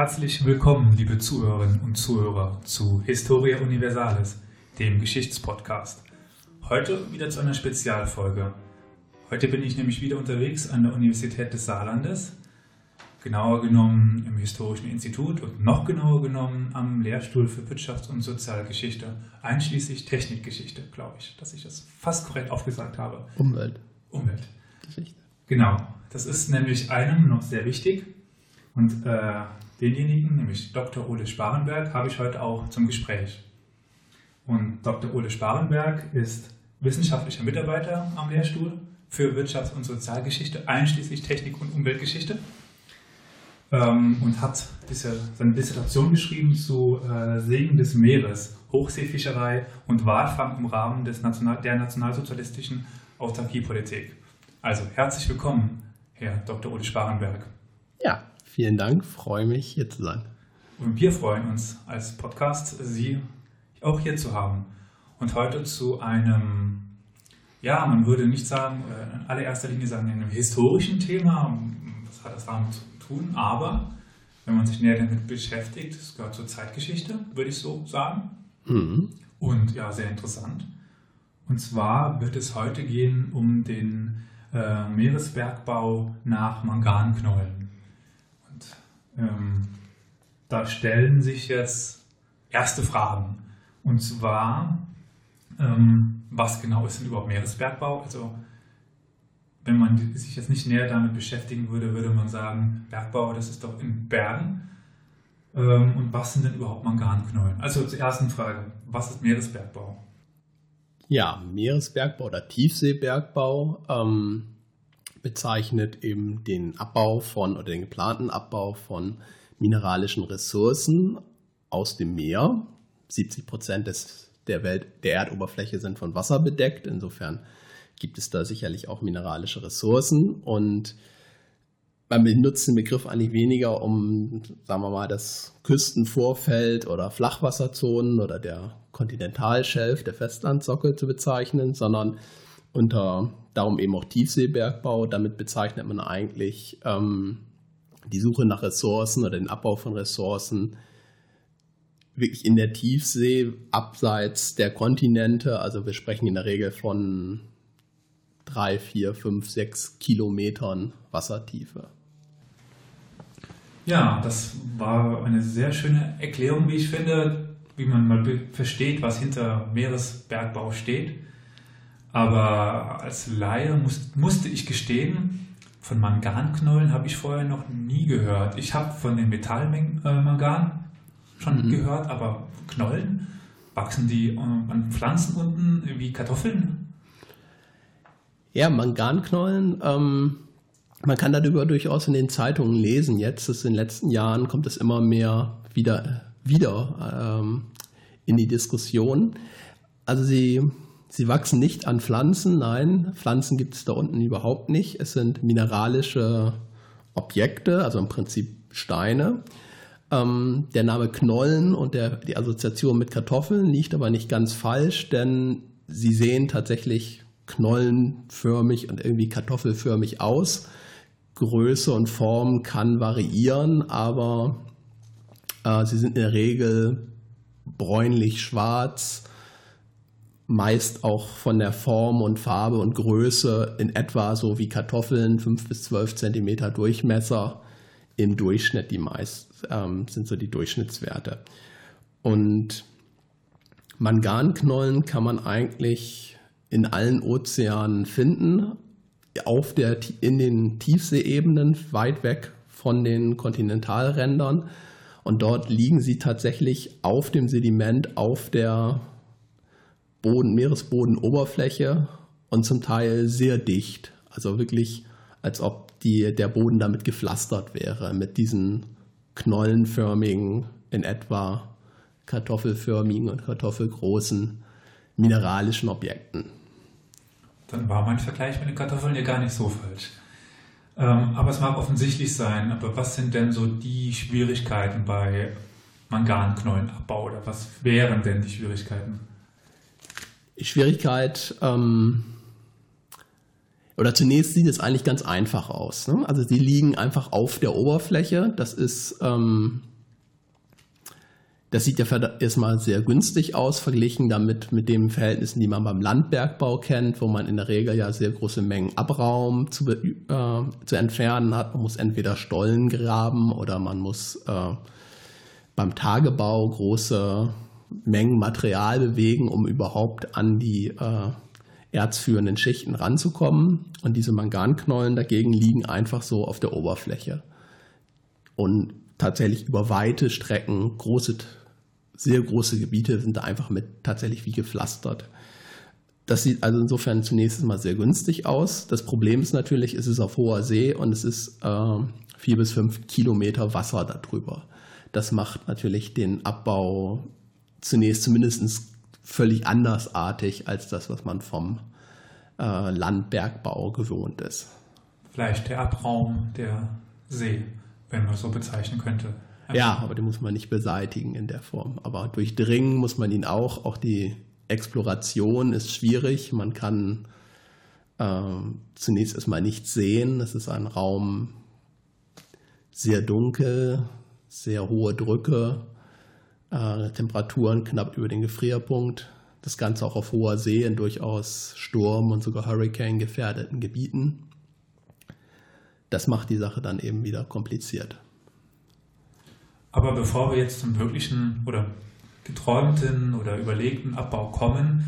Herzlich willkommen, liebe Zuhörerinnen und Zuhörer, zu Historia Universalis, dem Geschichtspodcast. Heute wieder zu einer Spezialfolge. Heute bin ich nämlich wieder unterwegs an der Universität des Saarlandes, genauer genommen im Historischen Institut und noch genauer genommen am Lehrstuhl für Wirtschafts- und Sozialgeschichte, einschließlich Technikgeschichte, glaube ich, dass ich das fast korrekt aufgesagt habe. Umwelt. Umwelt. Geschichte. Genau. Das ist nämlich einem noch sehr wichtig. Und äh, denjenigen, nämlich Dr. Ole Sparenberg, habe ich heute auch zum Gespräch. Und Dr. Ole Sparenberg ist wissenschaftlicher Mitarbeiter am Lehrstuhl für Wirtschafts- und Sozialgeschichte, einschließlich Technik- und Umweltgeschichte. Ähm, und hat diese, seine Dissertation geschrieben zu äh, Segen des Meeres, Hochseefischerei und Walfang im Rahmen des National der nationalsozialistischen Autarkiepolitik. Also herzlich willkommen, Herr Dr. Ole Sparenberg. Ja, vielen Dank, freue mich hier zu sein. Und wir freuen uns als Podcast, Sie auch hier zu haben. Und heute zu einem, ja, man würde nicht sagen, äh, in allererster Linie sagen, einem historischen Thema. Was hat das damit zu tun? Aber wenn man sich näher damit beschäftigt, es gehört zur Zeitgeschichte, würde ich so sagen. Mhm. Und ja, sehr interessant. Und zwar wird es heute gehen um den äh, Meeresbergbau nach Manganknollen. Ähm, da stellen sich jetzt erste Fragen. Und zwar, ähm, was genau ist denn überhaupt Meeresbergbau? Also, wenn man sich jetzt nicht näher damit beschäftigen würde, würde man sagen, Bergbau, das ist doch in Bergen. Ähm, und was sind denn überhaupt Manganknollen? Also zur ersten Frage, was ist Meeresbergbau? Ja, Meeresbergbau oder Tiefseebergbau ähm, bezeichnet eben den Abbau von oder den geplanten Abbau von mineralischen Ressourcen aus dem Meer. 70 Prozent des, der, Welt, der Erdoberfläche sind von Wasser bedeckt. Insofern gibt es da sicherlich auch mineralische Ressourcen und man benutzt den Begriff eigentlich weniger, um, sagen wir mal, das Küstenvorfeld oder Flachwasserzonen oder der Kontinentalschelf, der Festlandsockel zu bezeichnen, sondern unter, darum eben auch Tiefseebergbau. Damit bezeichnet man eigentlich ähm, die Suche nach Ressourcen oder den Abbau von Ressourcen wirklich in der Tiefsee, abseits der Kontinente. Also wir sprechen in der Regel von drei, vier, fünf, sechs Kilometern Wassertiefe. Ja, das war eine sehr schöne Erklärung, wie ich finde, wie man mal versteht, was hinter Meeresbergbau steht. Aber als Laie muss, musste ich gestehen, von Manganknollen habe ich vorher noch nie gehört. Ich habe von den Metallmangan schon mhm. gehört, aber Knollen, wachsen die an Pflanzen unten wie Kartoffeln? Ja, Manganknollen ähm, man kann darüber durchaus in den Zeitungen lesen. Jetzt, ist in den letzten Jahren, kommt es immer mehr wieder, wieder ähm, in die Diskussion. Also sie, sie wachsen nicht an Pflanzen, nein, Pflanzen gibt es da unten überhaupt nicht. Es sind mineralische Objekte, also im Prinzip Steine. Ähm, der Name Knollen und der, die Assoziation mit Kartoffeln liegt aber nicht ganz falsch, denn sie sehen tatsächlich knollenförmig und irgendwie kartoffelförmig aus. Größe und Form kann variieren, aber äh, sie sind in der Regel bräunlich-schwarz, meist auch von der Form und Farbe und Größe in etwa so wie Kartoffeln, 5 bis 12 Zentimeter Durchmesser im Durchschnitt, die meist ähm, sind so die Durchschnittswerte. Und Manganknollen kann man eigentlich in allen Ozeanen finden, auf der, in den Tiefseeebenen, weit weg von den Kontinentalrändern. Und dort liegen sie tatsächlich auf dem Sediment, auf der Boden, Meeresbodenoberfläche und zum Teil sehr dicht. Also wirklich, als ob die, der Boden damit gepflastert wäre, mit diesen knollenförmigen, in etwa kartoffelförmigen und kartoffelgroßen mineralischen Objekten dann war mein Vergleich mit den Kartoffeln ja gar nicht so falsch. Ähm, aber es mag offensichtlich sein, aber was sind denn so die Schwierigkeiten bei Manganknollenabbau oder was wären denn die Schwierigkeiten? Schwierigkeit, ähm, Oder zunächst sieht es eigentlich ganz einfach aus. Ne? Also sie liegen einfach auf der Oberfläche. Das ist, ähm, das sieht ja erstmal sehr günstig aus, verglichen damit mit den Verhältnissen, die man beim Landbergbau kennt, wo man in der Regel ja sehr große Mengen Abraum zu, äh, zu entfernen hat. Man muss entweder Stollen graben oder man muss äh, beim Tagebau große Mengen Material bewegen, um überhaupt an die äh, erzführenden Schichten ranzukommen. Und diese Manganknollen dagegen liegen einfach so auf der Oberfläche. Und tatsächlich über weite Strecken, große, sehr große Gebiete sind da einfach mit tatsächlich wie gepflastert. Das sieht also insofern zunächst mal sehr günstig aus. Das Problem ist natürlich, es ist auf hoher See und es ist äh, vier bis fünf Kilometer Wasser darüber. Das macht natürlich den Abbau zunächst zumindest völlig andersartig als das, was man vom äh, Landbergbau gewohnt ist. Vielleicht der Abraum der See, wenn man es so bezeichnen könnte. Ja, aber den muss man nicht beseitigen in der Form. Aber durchdringen muss man ihn auch. Auch die Exploration ist schwierig. Man kann äh, zunächst erstmal nichts sehen. Es ist ein Raum sehr dunkel, sehr hohe Drücke äh, Temperaturen knapp über den Gefrierpunkt. Das Ganze auch auf hoher See in durchaus Sturm- und sogar Hurricane-gefährdeten Gebieten. Das macht die Sache dann eben wieder kompliziert. Aber bevor wir jetzt zum wirklichen oder geträumten oder überlegten Abbau kommen,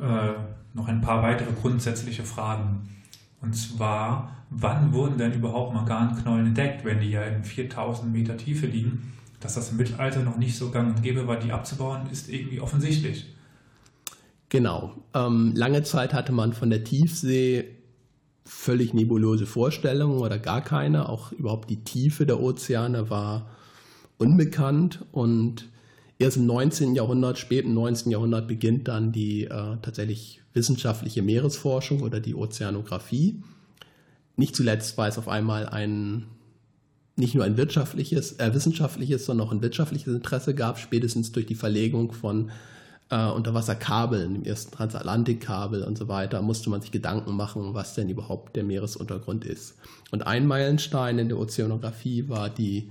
äh, noch ein paar weitere grundsätzliche Fragen. Und zwar, wann wurden denn überhaupt Manganknollen entdeckt, wenn die ja in 4000 Meter Tiefe liegen? Dass das im Mittelalter noch nicht so gang und gäbe war, die abzubauen, ist irgendwie offensichtlich. Genau. Ähm, lange Zeit hatte man von der Tiefsee völlig nebulöse Vorstellungen oder gar keine. Auch überhaupt die Tiefe der Ozeane war unbekannt und erst im 19. Jahrhundert, späten 19. Jahrhundert beginnt dann die äh, tatsächlich wissenschaftliche Meeresforschung oder die Ozeanographie. Nicht zuletzt, weil es auf einmal einen nicht nur ein wirtschaftliches, äh, wissenschaftliches, sondern auch ein wirtschaftliches Interesse gab, spätestens durch die Verlegung von äh, Unterwasserkabeln, dem ersten Transatlantikkabel und so weiter, musste man sich Gedanken machen, was denn überhaupt der Meeresuntergrund ist. Und ein Meilenstein in der Ozeanographie war die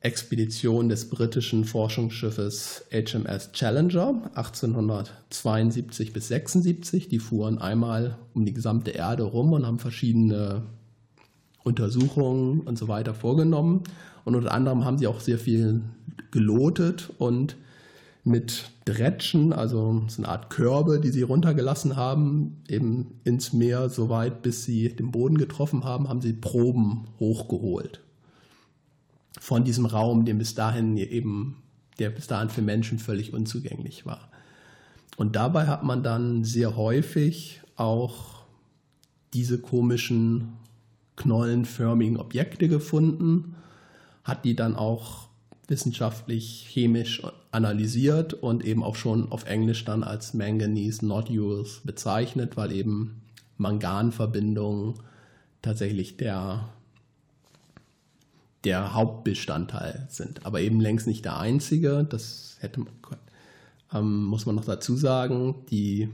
Expedition des britischen Forschungsschiffes HMS Challenger 1872 bis 76. Die fuhren einmal um die gesamte Erde rum und haben verschiedene Untersuchungen und so weiter vorgenommen. Und unter anderem haben sie auch sehr viel gelotet und mit Dretschen, also so eine Art Körbe, die sie runtergelassen haben, eben ins Meer so weit, bis sie den Boden getroffen haben, haben sie Proben hochgeholt. Von diesem Raum, den bis dahin eben, der bis dahin für Menschen völlig unzugänglich war. Und dabei hat man dann sehr häufig auch diese komischen knollenförmigen Objekte gefunden, hat die dann auch wissenschaftlich chemisch analysiert und eben auch schon auf Englisch dann als Manganese Nodules bezeichnet, weil eben Manganverbindungen tatsächlich der, der Hauptbestandteil sind, aber eben längst nicht der einzige. Das hätte ähm, muss man noch dazu sagen. Die,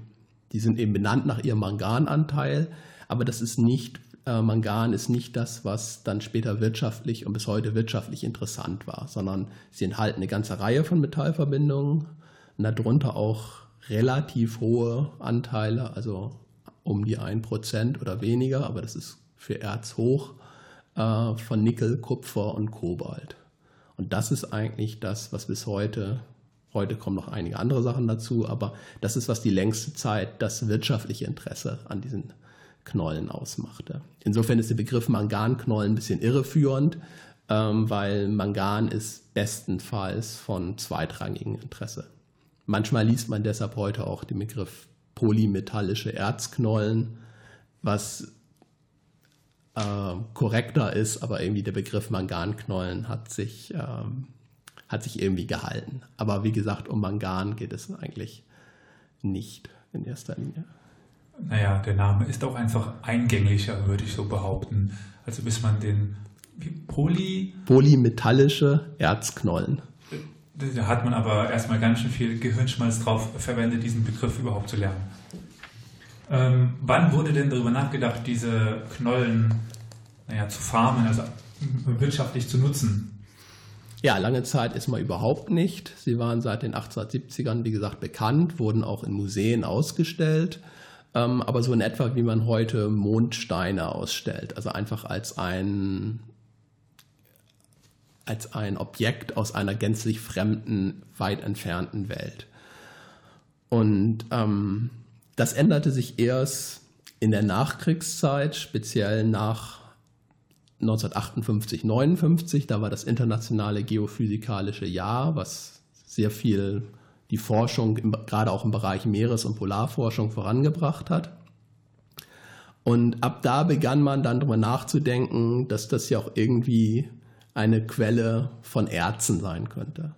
die sind eben benannt nach ihrem Mangananteil, aber das ist nicht äh, Mangan ist nicht das, was dann später wirtschaftlich und bis heute wirtschaftlich interessant war, sondern sie enthalten eine ganze Reihe von Metallverbindungen und darunter auch relativ hohe Anteile, also um die 1% oder weniger, aber das ist für Erz hoch, äh, von Nickel, Kupfer und Kobalt. Und das ist eigentlich das, was bis heute, heute kommen noch einige andere Sachen dazu, aber das ist, was die längste Zeit das wirtschaftliche Interesse an diesen Knollen ausmachte. Insofern ist der Begriff Manganknollen ein bisschen irreführend, ähm, weil Mangan ist bestenfalls von zweitrangigem Interesse. Manchmal liest man deshalb heute auch den Begriff polymetallische Erzknollen, was äh, korrekter ist, aber irgendwie der Begriff Manganknollen hat sich, ähm, hat sich irgendwie gehalten. Aber wie gesagt, um Mangan geht es eigentlich nicht in erster Linie. Naja, der Name ist auch einfach eingänglicher, würde ich so behaupten. Also bis man den Poly... Polymetallische Erzknollen. Da hat man aber erstmal ganz schön viel Gehirnschmalz drauf verwendet, diesen Begriff überhaupt zu lernen. Ähm, wann wurde denn darüber nachgedacht, diese Knollen naja, zu farmen, also wirtschaftlich zu nutzen? Ja, lange Zeit ist man überhaupt nicht. Sie waren seit den 1870ern, wie gesagt, bekannt, wurden auch in Museen ausgestellt, ähm, aber so in etwa wie man heute Mondsteine ausstellt, also einfach als ein als ein Objekt aus einer gänzlich fremden, weit entfernten Welt. Und ähm, das änderte sich erst in der Nachkriegszeit, speziell nach 1958, 59. Da war das internationale geophysikalische Jahr, was sehr viel die Forschung, im, gerade auch im Bereich Meeres- und Polarforschung vorangebracht hat. Und ab da begann man dann darüber nachzudenken, dass das ja auch irgendwie eine Quelle von Erzen sein könnte.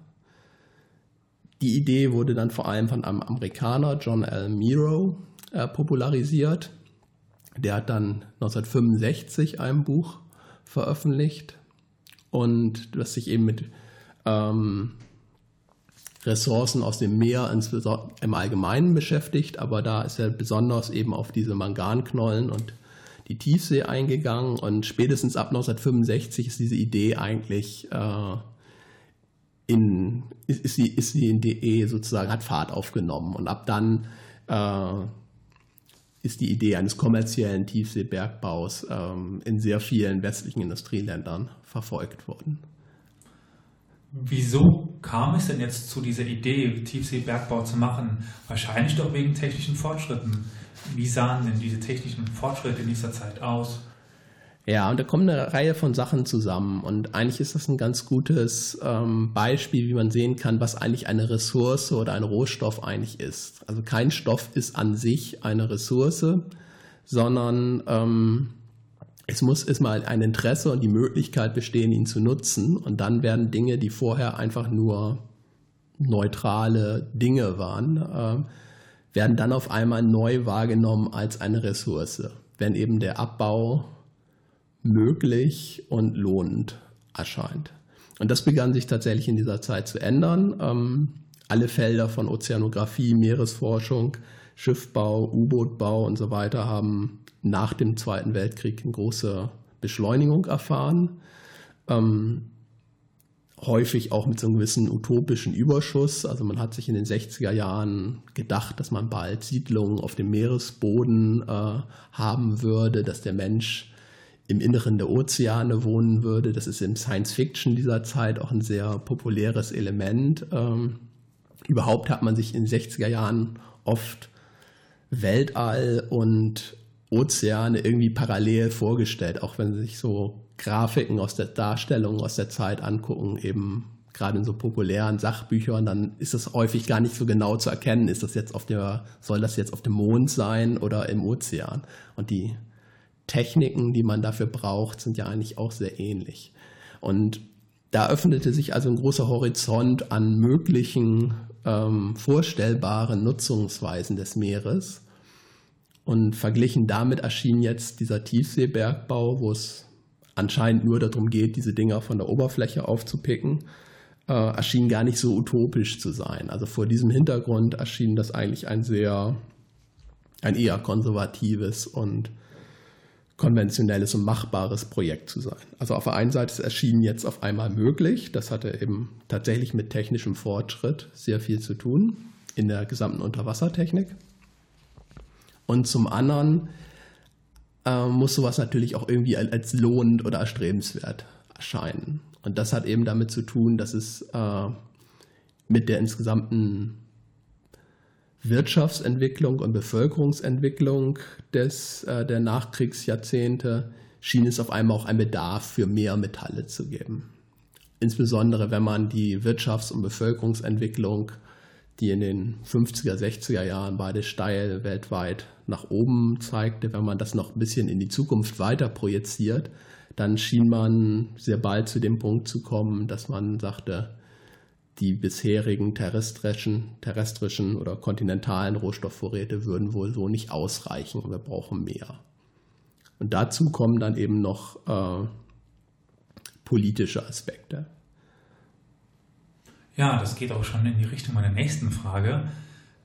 Die Idee wurde dann vor allem von einem Amerikaner, John L. Miro, äh, popularisiert. Der hat dann 1965 ein Buch veröffentlicht und das sich eben mit ähm, Ressourcen aus dem Meer im Allgemeinen beschäftigt, aber da ist er besonders eben auf diese Manganknollen und die Tiefsee eingegangen und spätestens ab 1965 ist diese Idee eigentlich äh, in, ist, ist, die, ist die Idee sozusagen, hat Fahrt aufgenommen. Und ab dann äh, ist die Idee eines kommerziellen Tiefseebergbaus ähm, in sehr vielen westlichen Industrieländern verfolgt worden. Wieso kam es denn jetzt zu dieser Idee, Tiefseebergbau zu machen? Wahrscheinlich doch wegen technischen Fortschritten. Wie sahen denn diese technischen Fortschritte in dieser Zeit aus? Ja, und da kommen eine Reihe von Sachen zusammen. Und eigentlich ist das ein ganz gutes ähm, Beispiel, wie man sehen kann, was eigentlich eine Ressource oder ein Rohstoff eigentlich ist. Also kein Stoff ist an sich eine Ressource, sondern ähm, es muss erstmal ein Interesse und die Möglichkeit bestehen, ihn zu nutzen. Und dann werden Dinge, die vorher einfach nur neutrale Dinge waren, äh, werden dann auf einmal neu wahrgenommen als eine Ressource. Wenn eben der Abbau möglich und lohnend erscheint. Und das begann sich tatsächlich in dieser Zeit zu ändern. Ähm, alle Felder von Ozeanographie, Meeresforschung, Schiffbau, U-Bootbau und so weiter haben nach dem Zweiten Weltkrieg eine große Beschleunigung erfahren. Ähm, häufig auch mit so einem gewissen utopischen Überschuss. Also man hat sich in den 60er Jahren gedacht, dass man bald Siedlungen auf dem Meeresboden äh, haben würde, dass der Mensch im Inneren der Ozeane wohnen würde. Das ist im Science Fiction dieser Zeit auch ein sehr populäres Element. Ähm, überhaupt hat man sich in den 60er Jahren oft Weltall und Ozeane irgendwie parallel vorgestellt, auch wenn Sie sich so Grafiken aus der Darstellung aus der Zeit angucken, eben gerade in so populären Sachbüchern, dann ist es häufig gar nicht so genau zu erkennen, ist das jetzt auf der, soll das jetzt auf dem Mond sein oder im Ozean? Und die Techniken, die man dafür braucht, sind ja eigentlich auch sehr ähnlich. Und da öffnete sich also ein großer Horizont an möglichen ähm, vorstellbaren Nutzungsweisen des Meeres. Und verglichen damit erschien jetzt dieser Tiefseebergbau, wo es anscheinend nur darum geht, diese Dinger von der Oberfläche aufzupicken, äh, erschien gar nicht so utopisch zu sein. Also vor diesem Hintergrund erschien das eigentlich ein sehr, ein eher konservatives und konventionelles und machbares Projekt zu sein. Also auf der einen Seite ist es erschienen jetzt auf einmal möglich. Das hatte eben tatsächlich mit technischem Fortschritt sehr viel zu tun in der gesamten Unterwassertechnik. Und zum anderen äh, muss sowas natürlich auch irgendwie als lohnend oder erstrebenswert erscheinen. Und das hat eben damit zu tun, dass es äh, mit der insgesamten Wirtschaftsentwicklung und Bevölkerungsentwicklung des, äh, der Nachkriegsjahrzehnte schien es auf einmal auch einen Bedarf für mehr Metalle zu geben. Insbesondere wenn man die Wirtschafts- und Bevölkerungsentwicklung, die in den 50er, 60er Jahren beide steil weltweit nach oben zeigte, wenn man das noch ein bisschen in die Zukunft weiter projiziert, dann schien man sehr bald zu dem Punkt zu kommen, dass man sagte, die bisherigen terrestrischen, terrestrischen oder kontinentalen Rohstoffvorräte würden wohl so nicht ausreichen wir brauchen mehr. Und dazu kommen dann eben noch äh, politische Aspekte. Ja, das geht auch schon in die Richtung meiner nächsten Frage.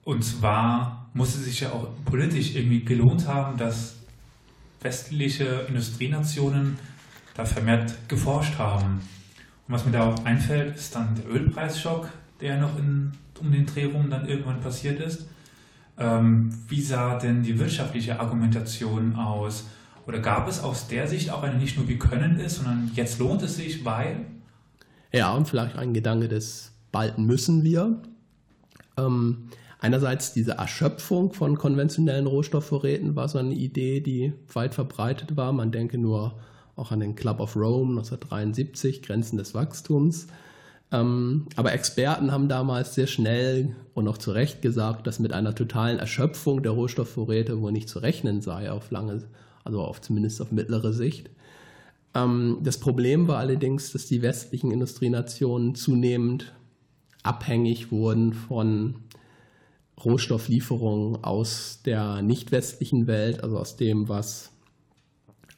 Und zwar, muss es sich ja auch politisch irgendwie gelohnt haben, dass westliche Industrienationen da vermehrt geforscht haben. Und was mir da auch einfällt, ist dann der Ölpreisschock, der noch in, um den Dreh rum dann irgendwann passiert ist. Ähm, wie sah denn die wirtschaftliche Argumentation aus? Oder gab es aus der Sicht auch eine nicht nur wir können es, sondern jetzt lohnt es sich, weil? Ja, und vielleicht ein Gedanke des bald müssen wir. Ähm, einerseits diese Erschöpfung von konventionellen Rohstoffvorräten war so eine Idee, die weit verbreitet war. Man denke nur auch an den Club of Rome 1973, Grenzen des Wachstums. Ähm, aber Experten haben damals sehr schnell und auch zu Recht gesagt, dass mit einer totalen Erschöpfung der Rohstoffvorräte wohl nicht zu rechnen sei, auf lange, also auf zumindest auf mittlere Sicht. Ähm, das Problem war allerdings, dass die westlichen Industrienationen zunehmend abhängig wurden von Rohstofflieferungen aus der nicht westlichen Welt, also aus dem, was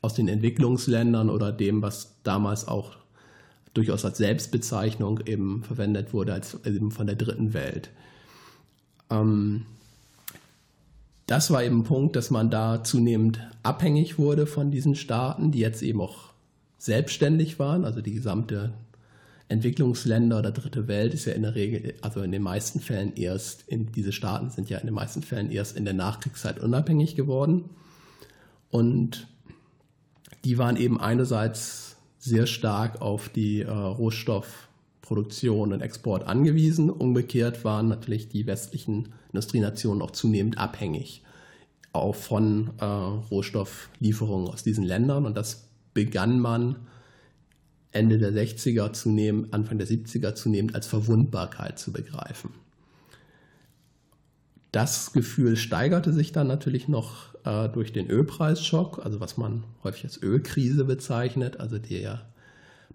aus den Entwicklungsländern oder dem, was damals auch durchaus als Selbstbezeichnung eben verwendet wurde, als eben von der dritten Welt. Ähm, das war eben ein Punkt, dass man da zunehmend abhängig wurde von diesen Staaten, die jetzt eben auch selbstständig waren. Also die gesamte Entwicklungsländer oder dritte Welt ist ja in der Regel, also in den meisten Fällen erst, in, diese Staaten sind ja in den meisten Fällen erst in der Nachkriegszeit unabhängig geworden. Und die waren eben einerseits sehr stark auf die äh, Rohstoffproduktion und Export angewiesen. Umgekehrt waren natürlich die westlichen Industrienationen auch zunehmend abhängig auch von äh, Rohstofflieferungen aus diesen Ländern. Und das begann man Ende der 60er zunehmend, Anfang der 70er zunehmend als Verwundbarkeit zu begreifen. Das Gefühl steigerte sich dann natürlich noch äh, durch den Ölpreisschock, also was man häufig als Ölkrise bezeichnet, also der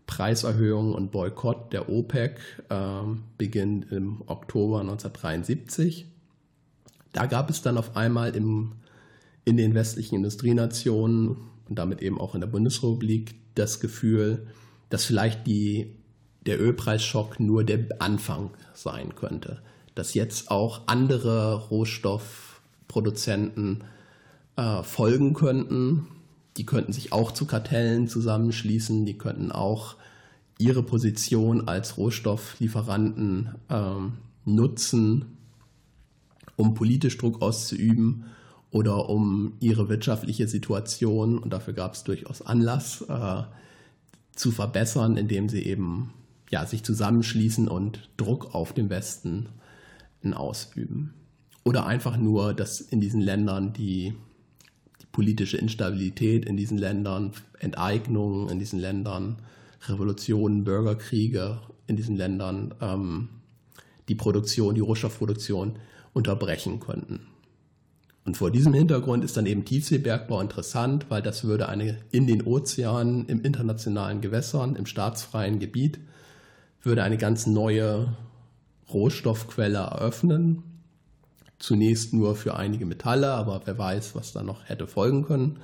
Preiserhöhung und Boykott der OPEC äh, beginnt im Oktober 1973. Da gab es dann auf einmal im, in den westlichen Industrienationen und damit eben auch in der Bundesrepublik das Gefühl, dass vielleicht die, der Ölpreisschock nur der Anfang sein könnte. Dass jetzt auch andere Rohstoffproduzenten äh, folgen könnten. Die könnten sich auch zu Kartellen zusammenschließen, die könnten auch ihre Position als Rohstofflieferanten ähm, nutzen, um politisch Druck auszuüben oder um ihre wirtschaftliche Situation, und dafür gab es durchaus Anlass, äh, zu verbessern, indem sie eben ja, sich zusammenschließen und Druck auf den Westen ausüben. Oder einfach nur, dass in diesen Ländern die politische Instabilität in diesen Ländern, Enteignungen in diesen Ländern, Revolutionen, Bürgerkriege in diesen Ländern ähm, die Produktion, die Rohstoffproduktion unterbrechen könnten. Und vor diesem Hintergrund ist dann eben Tiefseebergbau interessant, weil das würde eine in den Ozeanen, im internationalen Gewässern, im staatsfreien Gebiet, würde eine ganz neue Rohstoffquelle eröffnen, Zunächst nur für einige Metalle, aber wer weiß, was da noch hätte folgen können.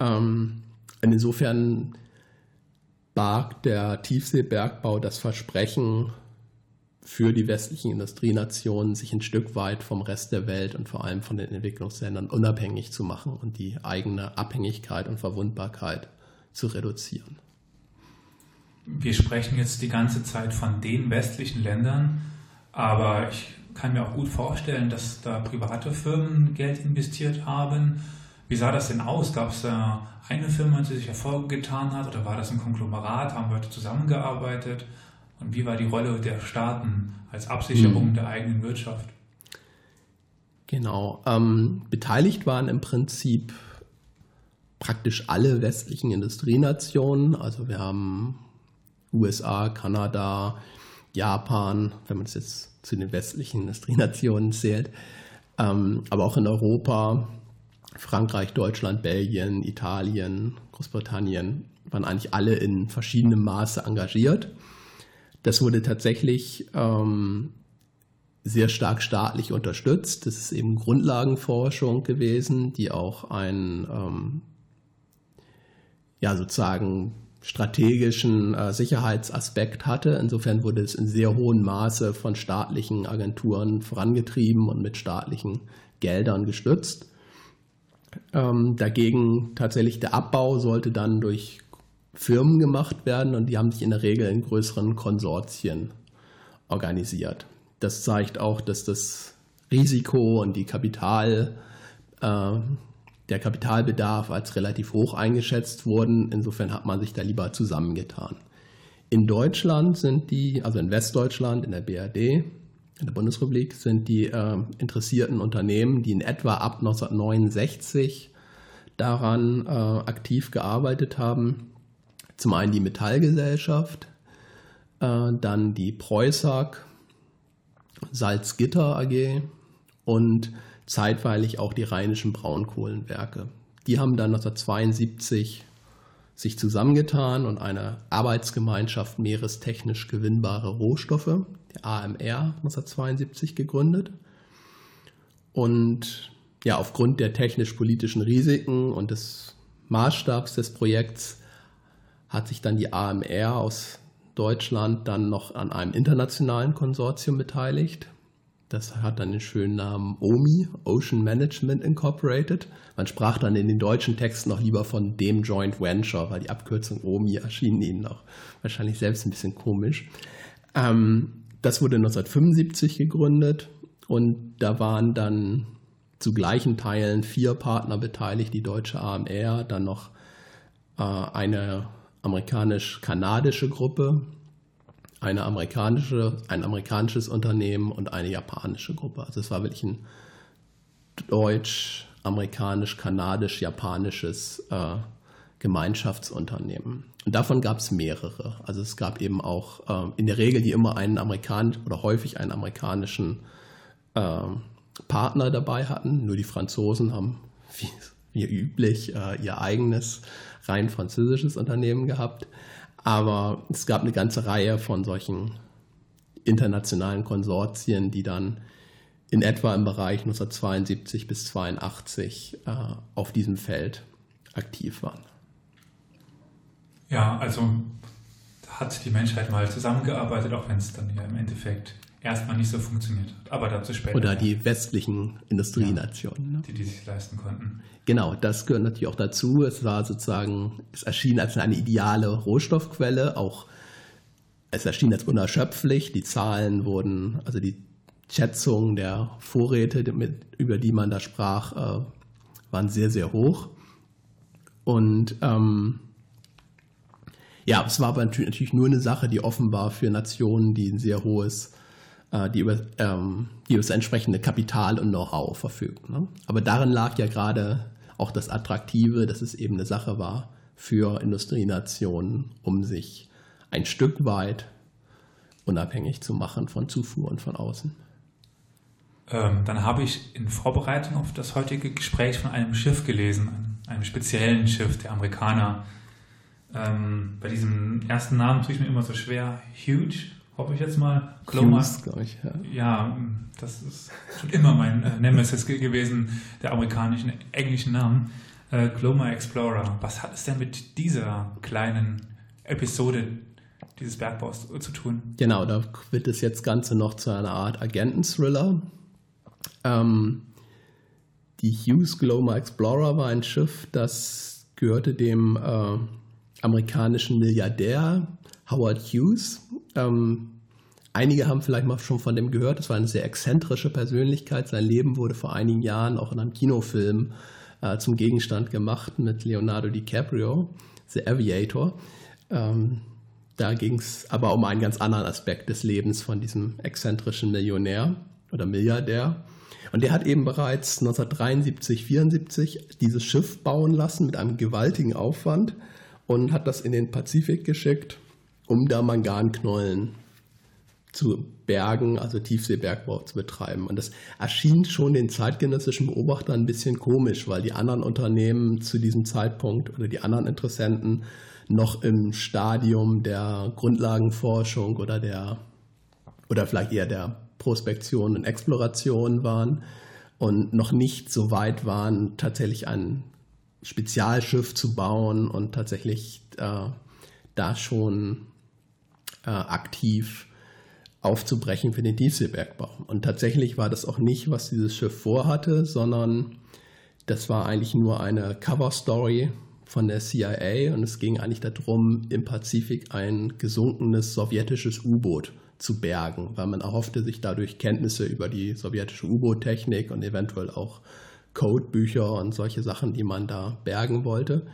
Ähm, insofern barg der Tiefseebergbau das Versprechen für die westlichen Industrienationen, sich ein Stück weit vom Rest der Welt und vor allem von den Entwicklungsländern unabhängig zu machen und die eigene Abhängigkeit und Verwundbarkeit zu reduzieren. Wir sprechen jetzt die ganze Zeit von den westlichen Ländern, aber ich kann mir auch gut vorstellen, dass da private Firmen Geld investiert haben. Wie sah das denn aus? Gab es da eine Firma, die sich Erfolge getan hat oder war das ein Konglomerat? Haben Leute zusammengearbeitet? Und wie war die Rolle der Staaten als Absicherung mhm. der eigenen Wirtschaft? Genau. Ähm, beteiligt waren im Prinzip praktisch alle westlichen Industrienationen. Also wir haben USA, Kanada, Japan, wenn man es jetzt zu den westlichen Industrienationen zählt, ähm, aber auch in Europa, Frankreich, Deutschland, Belgien, Italien, Großbritannien waren eigentlich alle in verschiedenem Maße engagiert. Das wurde tatsächlich ähm, sehr stark staatlich unterstützt. Das ist eben Grundlagenforschung gewesen, die auch ein ähm, ja sozusagen strategischen äh, Sicherheitsaspekt hatte. Insofern wurde es in sehr hohem Maße von staatlichen Agenturen vorangetrieben und mit staatlichen Geldern gestützt. Ähm, dagegen tatsächlich der Abbau sollte dann durch Firmen gemacht werden und die haben sich in der Regel in größeren Konsortien organisiert. Das zeigt auch, dass das Risiko und die Kapital, äh, der Kapitalbedarf als relativ hoch eingeschätzt wurden. Insofern hat man sich da lieber zusammengetan. In Deutschland sind die, also in Westdeutschland, in der BRD, in der Bundesrepublik, sind die äh, interessierten Unternehmen, die in etwa ab 1969 daran äh, aktiv gearbeitet haben, zum einen die Metallgesellschaft, äh, dann die Preußag, Salzgitter AG und zeitweilig auch die rheinischen Braunkohlenwerke. Die haben dann 1972 sich zusammengetan und eine Arbeitsgemeinschaft meerestechnisch gewinnbare Rohstoffe, der AMR, 1972 gegründet. Und ja, aufgrund der technisch-politischen Risiken und des Maßstabs des Projekts hat sich dann die AMR aus Deutschland dann noch an einem internationalen Konsortium beteiligt. Das hat dann den schönen Namen OMI, Ocean Management Incorporated. Man sprach dann in den deutschen Texten noch lieber von dem Joint Venture, weil die Abkürzung OMI erschien ihnen noch wahrscheinlich selbst ein bisschen komisch. Ähm, das wurde 1975 gegründet und da waren dann zu gleichen Teilen vier Partner beteiligt, die deutsche AMR, dann noch äh, eine amerikanisch-kanadische Gruppe, eine amerikanische, ein amerikanisches Unternehmen und eine japanische Gruppe. Also es war wirklich ein deutsch, amerikanisch, kanadisch, japanisches äh, Gemeinschaftsunternehmen. Und davon gab es mehrere. Also es gab eben auch äh, in der Regel die immer einen amerikanischen oder häufig einen amerikanischen äh, Partner dabei hatten. Nur die Franzosen haben wie, wie üblich äh, ihr eigenes rein französisches Unternehmen gehabt. Aber es gab eine ganze Reihe von solchen internationalen Konsortien, die dann in etwa im Bereich 1972 bis 1982 äh, auf diesem Feld aktiv waren. Ja, also hat die Menschheit mal zusammengearbeitet, auch wenn es dann ja im Endeffekt erstmal nicht so funktioniert hat. Aber dazu später. Oder die westlichen Industrienationen. Ja, ne? Die, die sich leisten konnten. Genau, das gehört natürlich auch dazu. Es war sozusagen, es erschien als eine ideale Rohstoffquelle, auch es erschien als unerschöpflich. Die Zahlen wurden, also die Schätzungen der Vorräte, über die man da sprach, äh, waren sehr, sehr hoch. Und ähm, ja, es war aber natürlich nur eine Sache, die offenbar für Nationen, die ein sehr hohes die über, ähm, die über das entsprechende Kapital und Know-how verfügen. Ne? Aber darin lag ja gerade auch das Attraktive, dass es eben eine Sache war für Industrienationen, um sich ein Stück weit unabhängig zu machen von Zufuhren von außen. Ähm, dann habe ich in Vorbereitung auf das heutige Gespräch von einem Schiff gelesen, einem speziellen Schiff der Amerikaner. Ähm, bei diesem ersten Namen tue ich mir immer so schwer. Huge, hoffe ich jetzt mal. Cloma, Hughes, ich, ja. ja. das ist schon immer mein äh, Nemesis gewesen, der amerikanischen, englischen Namen. Äh, Cloma Explorer. Was hat es denn mit dieser kleinen Episode dieses Bergbaus zu tun? Genau, da wird das jetzt Ganze noch zu einer Art Agenten-Thriller. Ähm, die Hughes Gloma Explorer war ein Schiff, das gehörte dem äh, amerikanischen Milliardär Howard Hughes. Ähm, einige haben vielleicht mal schon von dem gehört. Das war eine sehr exzentrische Persönlichkeit. Sein Leben wurde vor einigen Jahren auch in einem Kinofilm äh, zum Gegenstand gemacht mit Leonardo DiCaprio, The Aviator. Ähm, da ging es aber um einen ganz anderen Aspekt des Lebens von diesem exzentrischen Millionär oder Milliardär. Und der hat eben bereits 1973, 74 dieses Schiff bauen lassen mit einem gewaltigen Aufwand und hat das in den Pazifik geschickt um da Manganknollen zu bergen, also Tiefseebergbau zu betreiben. Und das erschien schon den zeitgenössischen Beobachtern ein bisschen komisch, weil die anderen Unternehmen zu diesem Zeitpunkt oder die anderen Interessenten noch im Stadium der Grundlagenforschung oder der oder vielleicht eher der Prospektion und Exploration waren und noch nicht so weit waren, tatsächlich ein Spezialschiff zu bauen und tatsächlich äh, da schon äh, aktiv aufzubrechen für den Tiefseebergbau. Und tatsächlich war das auch nicht, was dieses Schiff vorhatte, sondern das war eigentlich nur eine Cover-Story von der CIA und es ging eigentlich darum, im Pazifik ein gesunkenes sowjetisches U-Boot zu bergen, weil man erhoffte, sich dadurch Kenntnisse über die sowjetische U-Boot-Technik und eventuell auch Codebücher und solche Sachen, die man da bergen wollte.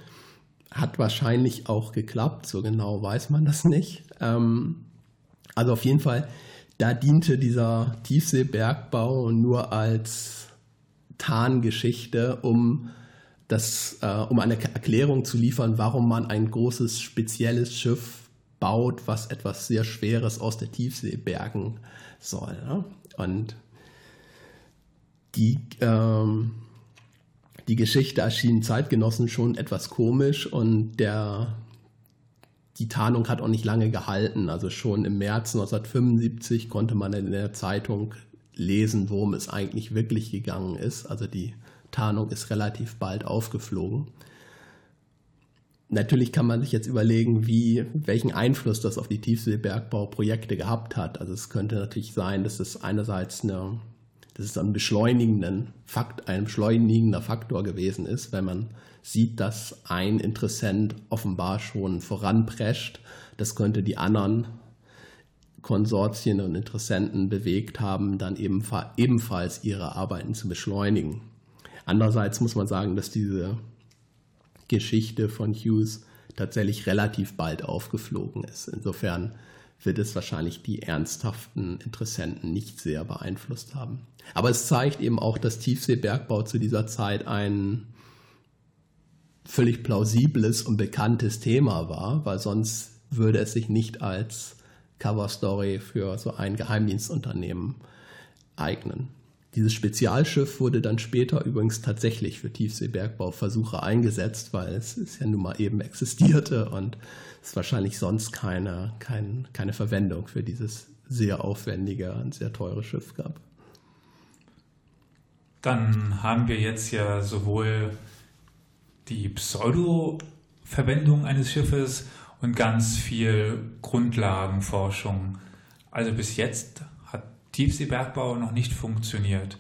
Hat wahrscheinlich auch geklappt, so genau weiß man das nicht. Ähm, also auf jeden Fall, da diente dieser Tiefseebergbau nur als Tarngeschichte, um das, äh, um eine Erklärung zu liefern, warum man ein großes spezielles Schiff baut, was etwas sehr Schweres aus der Tiefsee bergen soll. Ne? Und die, ähm, die Geschichte erschien Zeitgenossen schon etwas komisch und der, die Tarnung hat auch nicht lange gehalten. Also schon im März 1975 konnte man in der Zeitung lesen, worum es eigentlich wirklich gegangen ist. Also die Tarnung ist relativ bald aufgeflogen. Natürlich kann man sich jetzt überlegen, wie, welchen Einfluss das auf die Tiefseebergbauprojekte gehabt hat. Also es könnte natürlich sein, dass es einerseits eine, dass es ein beschleunigenden Fakt, ein beschleunigender Faktor gewesen ist, wenn man sieht, dass ein Interessent offenbar schon voranprescht. Das könnte die anderen Konsortien und Interessenten bewegt haben, dann ebenfalls ihre Arbeiten zu beschleunigen. Andererseits muss man sagen, dass diese Geschichte von Hughes tatsächlich relativ bald aufgeflogen ist. Insofern wird es wahrscheinlich die ernsthaften Interessenten nicht sehr beeinflusst haben. Aber es zeigt eben auch, dass Tiefseebergbau zu dieser Zeit ein völlig plausibles und bekanntes Thema war, weil sonst würde es sich nicht als Coverstory für so ein Geheimdienstunternehmen eignen. Dieses Spezialschiff wurde dann später übrigens tatsächlich für Tiefseebergbauversuche eingesetzt, weil es, es ja nun mal eben existierte und es wahrscheinlich sonst keine, kein, keine Verwendung für dieses sehr aufwendige und sehr teure Schiff gab. Dann haben wir jetzt ja sowohl die Pseudo-Verwendung eines Schiffes und ganz viel Grundlagenforschung. Also bis jetzt Tiefseebergbau noch nicht funktioniert.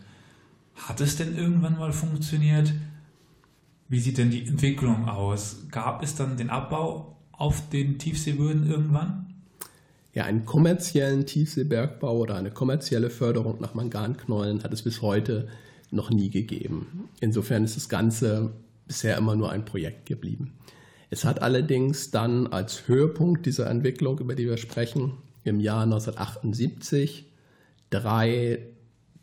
Hat es denn irgendwann mal funktioniert? Wie sieht denn die Entwicklung aus? Gab es dann den Abbau auf den Tiefseeböden irgendwann? Ja, einen kommerziellen Tiefseebergbau oder eine kommerzielle Förderung nach Manganknollen hat es bis heute noch nie gegeben. Insofern ist das Ganze bisher immer nur ein Projekt geblieben. Es hat allerdings dann als Höhepunkt dieser Entwicklung, über die wir sprechen, im Jahr 1978 drei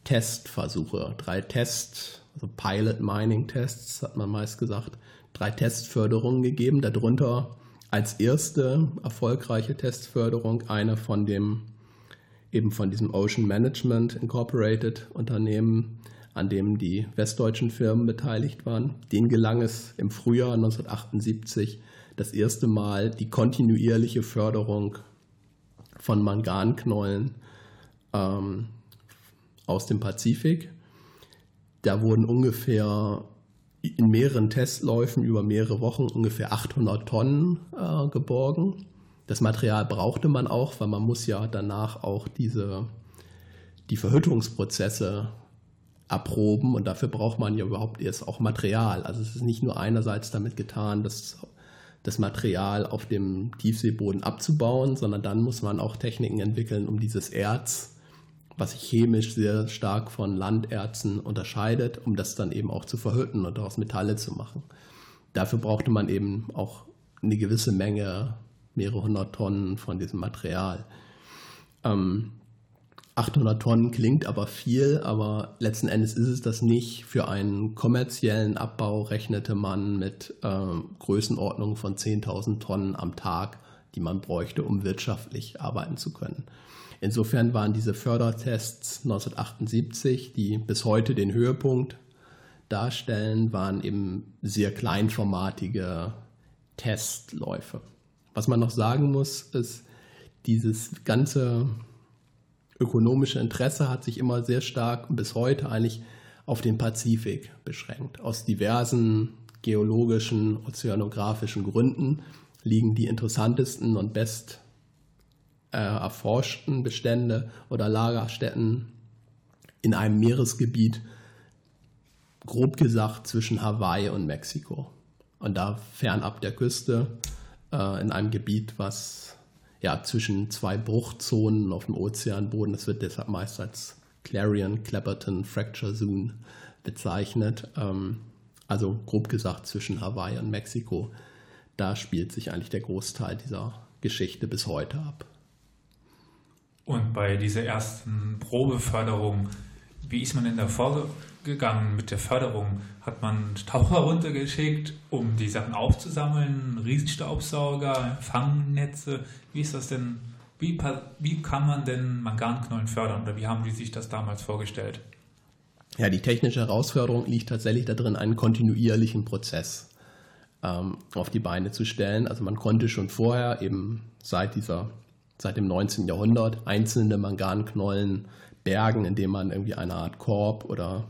Testversuche, drei Test, also Pilot Mining Tests hat man meist gesagt, drei Testförderungen gegeben, darunter als erste erfolgreiche Testförderung eine von dem eben von diesem Ocean Management Incorporated Unternehmen, an dem die westdeutschen Firmen beteiligt waren. Den gelang es im Frühjahr 1978 das erste Mal die kontinuierliche Förderung von Manganknollen ähm, aus dem Pazifik. Da wurden ungefähr in mehreren Testläufen über mehrere Wochen ungefähr 800 Tonnen äh, geborgen. Das Material brauchte man auch, weil man muss ja danach auch diese, die Verhüttungsprozesse erproben und dafür braucht man ja überhaupt erst auch Material. Also es ist nicht nur einerseits damit getan, das, das Material auf dem Tiefseeboden abzubauen, sondern dann muss man auch Techniken entwickeln, um dieses Erz was sich chemisch sehr stark von Landerzen unterscheidet, um das dann eben auch zu verhütten und daraus Metalle zu machen. Dafür brauchte man eben auch eine gewisse Menge, mehrere hundert Tonnen von diesem Material. Ähm, 800 Tonnen klingt aber viel, aber letzten Endes ist es das nicht. Für einen kommerziellen Abbau rechnete man mit äh, Größenordnungen von 10.000 Tonnen am Tag, die man bräuchte, um wirtschaftlich arbeiten zu können. Insofern waren diese Fördertests 1978, die bis heute den Höhepunkt darstellen, waren eben sehr kleinformatige Testläufe. Was man noch sagen muss, ist, dieses ganze ökonomische Interesse hat sich immer sehr stark bis heute eigentlich auf den Pazifik beschränkt. Aus diversen geologischen, ozeanografischen Gründen liegen die interessantesten und best äh, erforschten Bestände oder Lagerstätten in einem Meeresgebiet, grob gesagt zwischen Hawaii und Mexiko. Und da fernab der Küste, äh, in einem Gebiet, was ja zwischen zwei Bruchzonen auf dem Ozeanboden, das wird deshalb meist als Clarion Clapperton Fracture Zone bezeichnet. Ähm, also grob gesagt zwischen Hawaii und Mexiko. Da spielt sich eigentlich der Großteil dieser Geschichte bis heute ab. Und bei dieser ersten Probeförderung, wie ist man denn da vorgegangen mit der Förderung? Hat man Taucher runtergeschickt, um die Sachen aufzusammeln, Riesenstaubsauger, Fangnetze? Wie ist das denn? Wie, wie kann man denn Manganknollen fördern oder wie haben die sich das damals vorgestellt? Ja, die technische Herausforderung liegt tatsächlich darin, einen kontinuierlichen Prozess ähm, auf die Beine zu stellen. Also man konnte schon vorher eben seit dieser seit dem 19. Jahrhundert einzelne Manganknollen bergen, indem man irgendwie eine Art Korb oder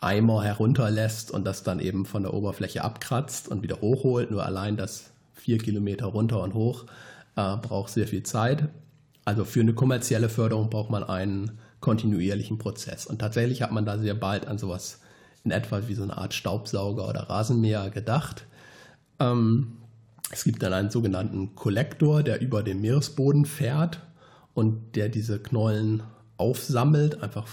Eimer herunterlässt und das dann eben von der Oberfläche abkratzt und wieder hochholt. Nur allein das vier Kilometer runter und hoch äh, braucht sehr viel Zeit. Also für eine kommerzielle Förderung braucht man einen kontinuierlichen Prozess. Und tatsächlich hat man da sehr bald an sowas in etwa wie so eine Art Staubsauger oder Rasenmäher gedacht. Ähm, es gibt dann einen sogenannten Kollektor, der über den Meeresboden fährt und der diese Knollen aufsammelt, einfach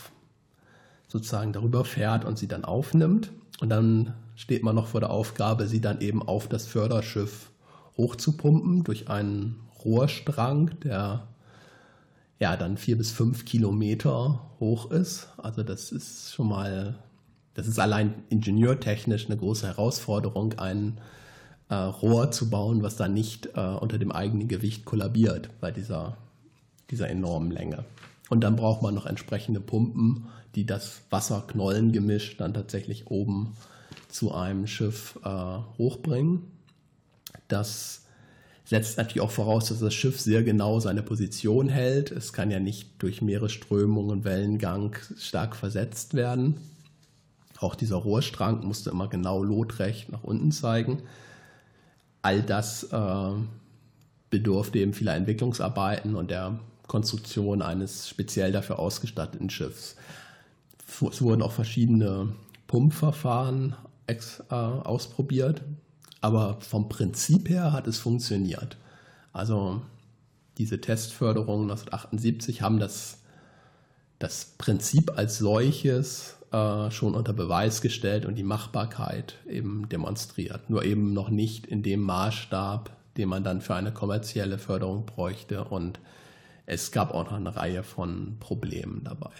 sozusagen darüber fährt und sie dann aufnimmt. Und dann steht man noch vor der Aufgabe, sie dann eben auf das Förderschiff hochzupumpen durch einen Rohrstrang, der ja dann vier bis fünf Kilometer hoch ist. Also das ist schon mal, das ist allein ingenieurtechnisch eine große Herausforderung, einen äh, Rohr zu bauen, was dann nicht äh, unter dem eigenen Gewicht kollabiert bei dieser, dieser enormen Länge. Und dann braucht man noch entsprechende Pumpen, die das Wasser-Knollen-Gemisch dann tatsächlich oben zu einem Schiff äh, hochbringen. Das setzt natürlich auch voraus, dass das Schiff sehr genau seine Position hält. Es kann ja nicht durch Meeresströmung und Wellengang stark versetzt werden. Auch dieser Rohrstrang musste immer genau lotrecht nach unten zeigen all das äh, bedurfte eben vieler Entwicklungsarbeiten und der Konstruktion eines speziell dafür ausgestatteten Schiffs. Es wurden auch verschiedene Pumpverfahren ex, äh, ausprobiert, aber vom Prinzip her hat es funktioniert. Also diese Testförderungen 1978 haben das, das Prinzip als solches äh, schon unter Beweis gestellt und die Machbarkeit eben demonstriert. Nur eben noch nicht in dem Maßstab, den man dann für eine kommerzielle Förderung bräuchte. Und es gab auch noch eine Reihe von Problemen dabei.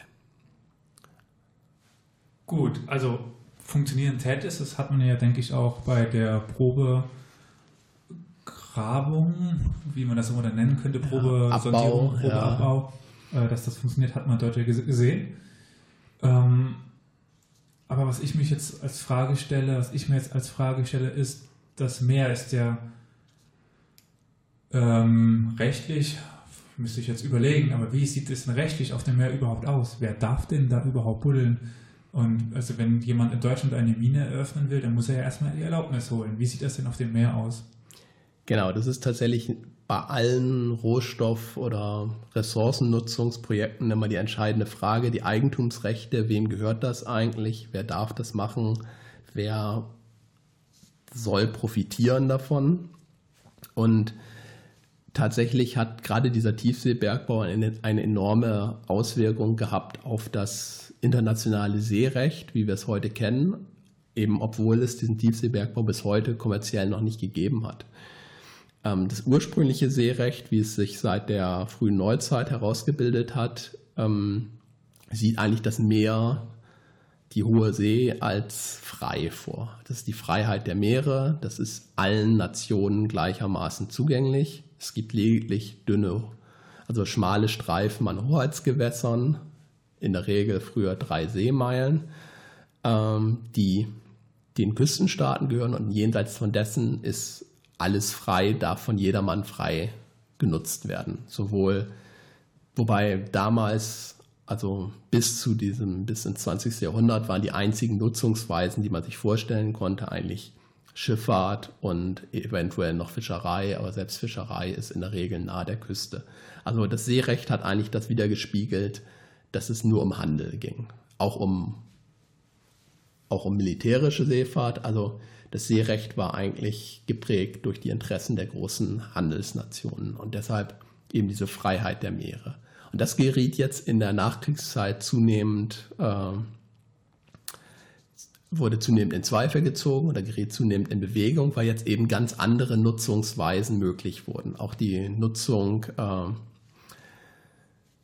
Gut, also funktionieren täte es, das hat man ja, denke ich, auch bei der Probegrabung, wie man das immer dann nennen könnte, Probesortierung, ja, Probeabbau, ja. Äh, dass das funktioniert, hat man deutlich gesehen. Ähm, aber was ich mich jetzt als Frage stelle, was ich mir jetzt als Frage stelle, ist, das Meer ist ja ähm, rechtlich, müsste ich jetzt überlegen, aber wie sieht es denn rechtlich auf dem Meer überhaupt aus? Wer darf denn da überhaupt buddeln? Und also wenn jemand in Deutschland eine Mine eröffnen will, dann muss er ja erstmal die Erlaubnis holen. Wie sieht das denn auf dem Meer aus? Genau, das ist tatsächlich bei allen Rohstoff- oder Ressourcennutzungsprojekten immer die entscheidende Frage, die Eigentumsrechte, wem gehört das eigentlich, wer darf das machen, wer soll profitieren davon. Und tatsächlich hat gerade dieser Tiefseebergbau eine, eine enorme Auswirkung gehabt auf das internationale Seerecht, wie wir es heute kennen, eben obwohl es diesen Tiefseebergbau bis heute kommerziell noch nicht gegeben hat. Ähm, das ursprüngliche Seerecht, wie es sich seit der frühen Neuzeit herausgebildet hat, ähm, sieht eigentlich das Meer, die hohe See als frei vor. Das ist die Freiheit der Meere, das ist allen Nationen gleichermaßen zugänglich. Es gibt lediglich dünne, also schmale Streifen an Hoheitsgewässern, in der Regel früher drei Seemeilen, ähm, die den Küstenstaaten gehören und jenseits von dessen ist alles frei, darf von jedermann frei genutzt werden. Sowohl, wobei damals, also bis zu diesem, bis ins 20. Jahrhundert waren die einzigen Nutzungsweisen, die man sich vorstellen konnte, eigentlich Schifffahrt und eventuell noch Fischerei, aber selbst Fischerei ist in der Regel nahe der Küste. Also das Seerecht hat eigentlich das wieder gespiegelt, dass es nur um Handel ging, auch um, auch um militärische Seefahrt. Also das Seerecht war eigentlich geprägt durch die Interessen der großen Handelsnationen und deshalb eben diese Freiheit der Meere. Und das geriet jetzt in der Nachkriegszeit zunehmend äh, wurde zunehmend in Zweifel gezogen oder geriet zunehmend in Bewegung, weil jetzt eben ganz andere Nutzungsweisen möglich wurden. Auch die Nutzung äh,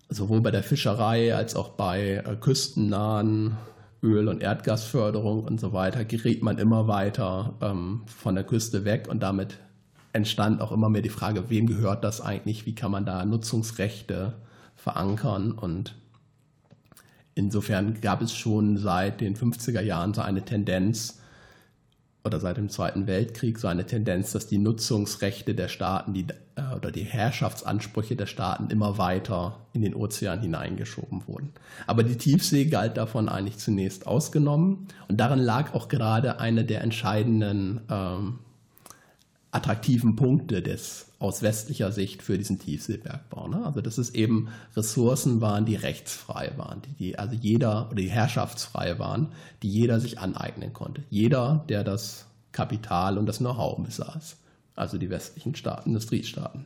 sowohl bei der Fischerei als auch bei äh, küstennahen Öl- und Erdgasförderung und so weiter geriet man immer weiter ähm, von der Küste weg. Und damit entstand auch immer mehr die Frage, wem gehört das eigentlich, wie kann man da Nutzungsrechte verankern? Und Insofern gab es schon seit den 50er Jahren so eine Tendenz, oder seit dem Zweiten Weltkrieg so eine Tendenz, dass die Nutzungsrechte der Staaten die, äh, oder die Herrschaftsansprüche der Staaten immer weiter in den Ozean hineingeschoben wurden. Aber die Tiefsee galt davon eigentlich zunächst ausgenommen und darin lag auch gerade eine der entscheidenden ähm, attraktiven Punkte des aus westlicher Sicht für diesen Tiefseebergbau. Ne? Also dass es eben Ressourcen waren, die rechtsfrei waren, die, die also jeder oder die herrschaftsfrei waren, die jeder sich aneignen konnte. Jeder, der das Kapital und das Know-how besaß. Also die westlichen Staaten, Industriestaaten.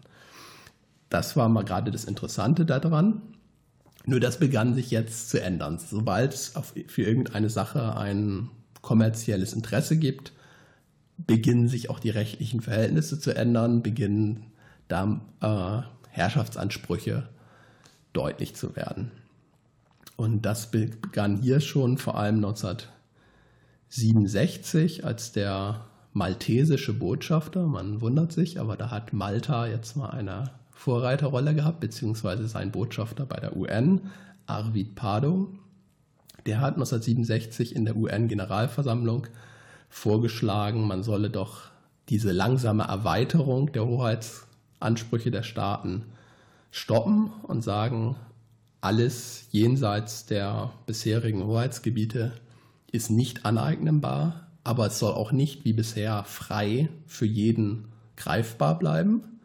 Das war mal gerade das Interessante daran. Nur das begann sich jetzt zu ändern. Sobald es für irgendeine Sache ein kommerzielles Interesse gibt, beginnen sich auch die rechtlichen Verhältnisse zu ändern, beginnen da äh, Herrschaftsansprüche deutlich zu werden. Und das begann hier schon vor allem 1967, als der maltesische Botschafter, man wundert sich, aber da hat Malta jetzt mal eine Vorreiterrolle gehabt, beziehungsweise sein Botschafter bei der UN, Arvid Pardo, der hat 1967 in der UN-Generalversammlung vorgeschlagen, man solle doch diese langsame Erweiterung der Hoheitsansprüche der Staaten stoppen und sagen, alles jenseits der bisherigen Hoheitsgebiete ist nicht aneignenbar, aber es soll auch nicht wie bisher frei für jeden greifbar bleiben,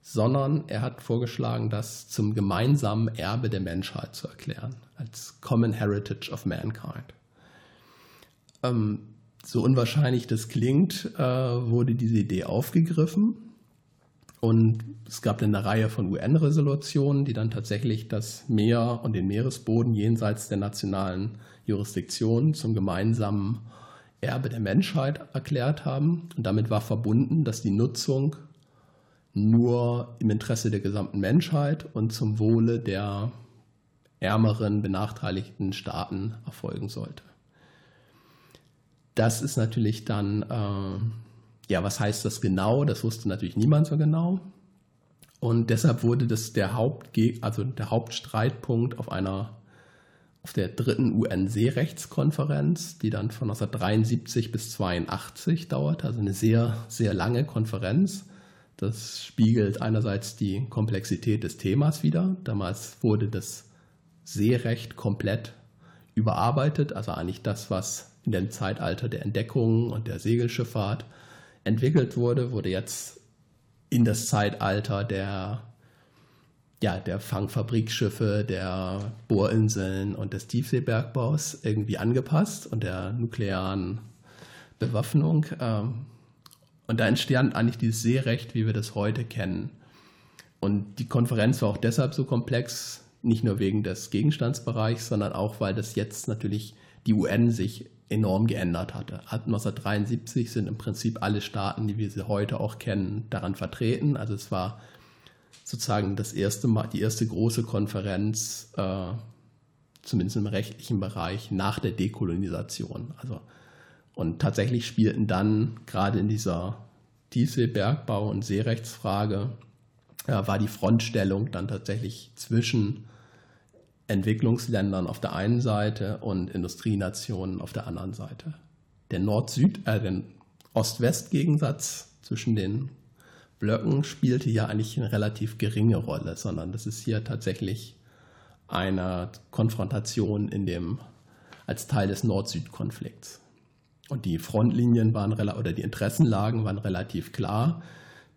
sondern er hat vorgeschlagen, das zum gemeinsamen Erbe der Menschheit zu erklären, als Common Heritage of Mankind. Ähm, so unwahrscheinlich das klingt, äh, wurde diese Idee aufgegriffen. Und es gab dann eine Reihe von UN-Resolutionen, die dann tatsächlich das Meer und den Meeresboden jenseits der nationalen Jurisdiktion zum gemeinsamen Erbe der Menschheit erklärt haben. Und damit war verbunden, dass die Nutzung nur im Interesse der gesamten Menschheit und zum Wohle der ärmeren, benachteiligten Staaten erfolgen sollte das ist natürlich dann, äh, ja, was heißt das genau? Das wusste natürlich niemand so genau. Und deshalb wurde das der, Hauptge also der Hauptstreitpunkt auf einer auf der dritten UN-Seerechtskonferenz, die dann von 1973 bis 1982 dauerte, also eine sehr, sehr lange Konferenz. Das spiegelt einerseits die Komplexität des Themas wider. Damals wurde das Seerecht komplett überarbeitet, also eigentlich das, was in dem Zeitalter der Entdeckung und der Segelschifffahrt entwickelt wurde, wurde jetzt in das Zeitalter der, ja, der Fangfabrikschiffe, der Bohrinseln und des Tiefseebergbaus irgendwie angepasst und der nuklearen Bewaffnung. Ähm, und da entstand eigentlich dieses Seerecht, wie wir das heute kennen. Und die Konferenz war auch deshalb so komplex, nicht nur wegen des Gegenstandsbereichs, sondern auch, weil das jetzt natürlich die UN sich enorm geändert hatte. Ab 1973 sind im Prinzip alle Staaten, die wir sie heute auch kennen, daran vertreten. Also es war sozusagen das erste Mal, die erste große Konferenz, äh, zumindest im rechtlichen Bereich, nach der Dekolonisation. Also, und tatsächlich spielten dann gerade in dieser Tiefseebergbau- und Seerechtsfrage, äh, war die Frontstellung dann tatsächlich zwischen Entwicklungsländern auf der einen Seite und Industrienationen auf der anderen Seite. Der Nord-Süd, äh, der Ost-West-Gegensatz zwischen den Blöcken spielte ja eigentlich eine relativ geringe Rolle, sondern das ist hier tatsächlich eine Konfrontation in dem, als Teil des Nord-Süd-Konflikts. Und die Frontlinien waren oder die Interessenlagen waren relativ klar.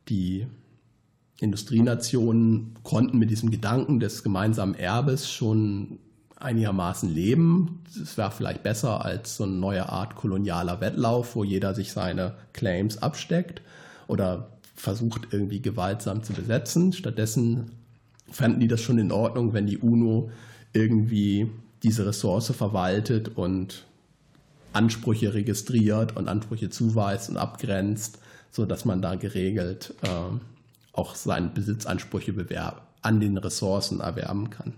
Die Industrienationen konnten mit diesem Gedanken des gemeinsamen Erbes schon einigermaßen leben. Es wäre vielleicht besser als so eine neue Art kolonialer Wettlauf, wo jeder sich seine Claims absteckt oder versucht irgendwie gewaltsam zu besetzen. Stattdessen fanden die das schon in Ordnung, wenn die UNO irgendwie diese Ressource verwaltet und Ansprüche registriert und Ansprüche zuweist und abgrenzt, sodass man da geregelt äh, auch seine Besitzansprüche an den Ressourcen erwerben kann.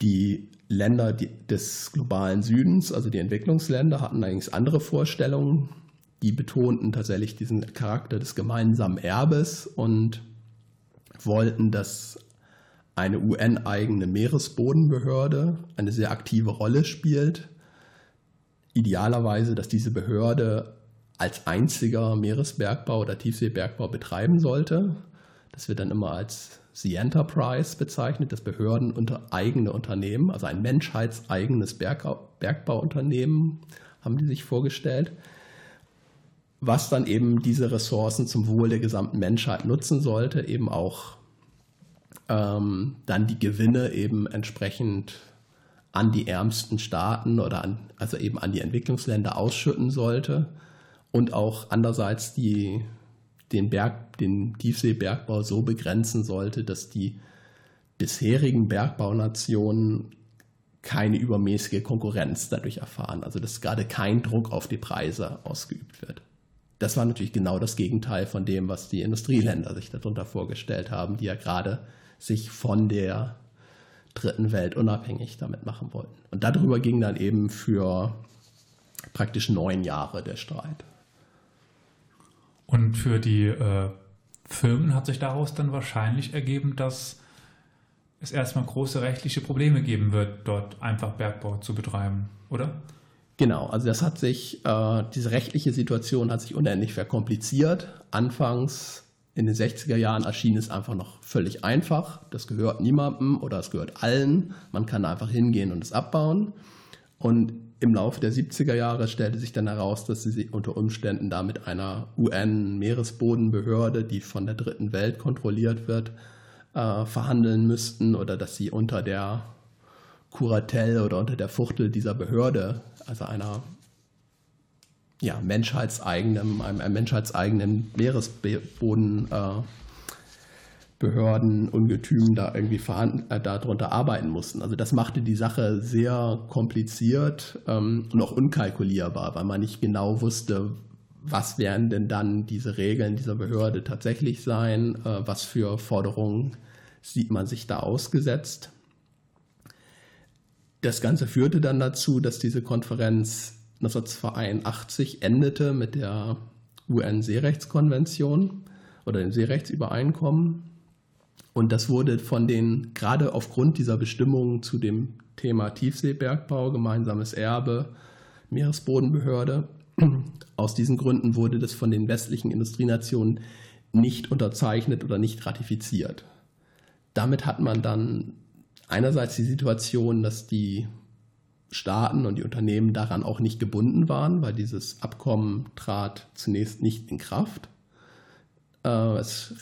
Die Länder des globalen Südens, also die Entwicklungsländer, hatten allerdings andere Vorstellungen. Die betonten tatsächlich diesen Charakter des gemeinsamen Erbes und wollten, dass eine UN-eigene Meeresbodenbehörde eine sehr aktive Rolle spielt. Idealerweise, dass diese Behörde als einziger Meeresbergbau oder Tiefseebergbau betreiben sollte. Das wird dann immer als The Enterprise bezeichnet, das Behörden unter eigene Unternehmen, also ein menschheitseigenes Bergbauunternehmen, haben die sich vorgestellt, was dann eben diese Ressourcen zum Wohl der gesamten Menschheit nutzen sollte, eben auch ähm, dann die Gewinne eben entsprechend an die ärmsten Staaten oder an, also eben an die Entwicklungsländer ausschütten sollte und auch andererseits die, den, Berg, den Tiefseebergbau so begrenzen sollte, dass die bisherigen Bergbaunationen keine übermäßige Konkurrenz dadurch erfahren. Also dass gerade kein Druck auf die Preise ausgeübt wird. Das war natürlich genau das Gegenteil von dem, was die Industrieländer sich darunter vorgestellt haben, die ja gerade sich von der dritten Welt unabhängig damit machen wollten. Und darüber ging dann eben für praktisch neun Jahre der Streit. Und für die äh, Firmen hat sich daraus dann wahrscheinlich ergeben, dass es erstmal große rechtliche Probleme geben wird, dort einfach Bergbau zu betreiben, oder? Genau, also das hat sich, äh, diese rechtliche Situation hat sich unendlich verkompliziert. Anfangs in den 60er Jahren erschien es einfach noch völlig einfach. Das gehört niemandem oder es gehört allen. Man kann einfach hingehen und es abbauen. Und im Laufe der 70er Jahre stellte sich dann heraus, dass sie unter Umständen da mit einer UN-Meeresbodenbehörde, die von der Dritten Welt kontrolliert wird, äh, verhandeln müssten oder dass sie unter der Kuratell oder unter der Fuchtel dieser Behörde, also einer ja, menschheitseigenen, einem, einem menschheitseigenen Meeresboden äh, Behörden, Ungetüm da irgendwie äh, darunter arbeiten mussten. Also das machte die Sache sehr kompliziert ähm, und auch unkalkulierbar, weil man nicht genau wusste, was werden denn dann diese Regeln dieser Behörde tatsächlich sein, äh, was für Forderungen sieht man sich da ausgesetzt. Das Ganze führte dann dazu, dass diese Konferenz 1982 endete mit der UN-Seerechtskonvention oder dem Seerechtsübereinkommen und das wurde von den, gerade aufgrund dieser Bestimmungen zu dem Thema Tiefseebergbau, gemeinsames Erbe, Meeresbodenbehörde, aus diesen Gründen wurde das von den westlichen Industrienationen nicht unterzeichnet oder nicht ratifiziert. Damit hat man dann einerseits die Situation, dass die Staaten und die Unternehmen daran auch nicht gebunden waren, weil dieses Abkommen trat zunächst nicht in Kraft. Äh, es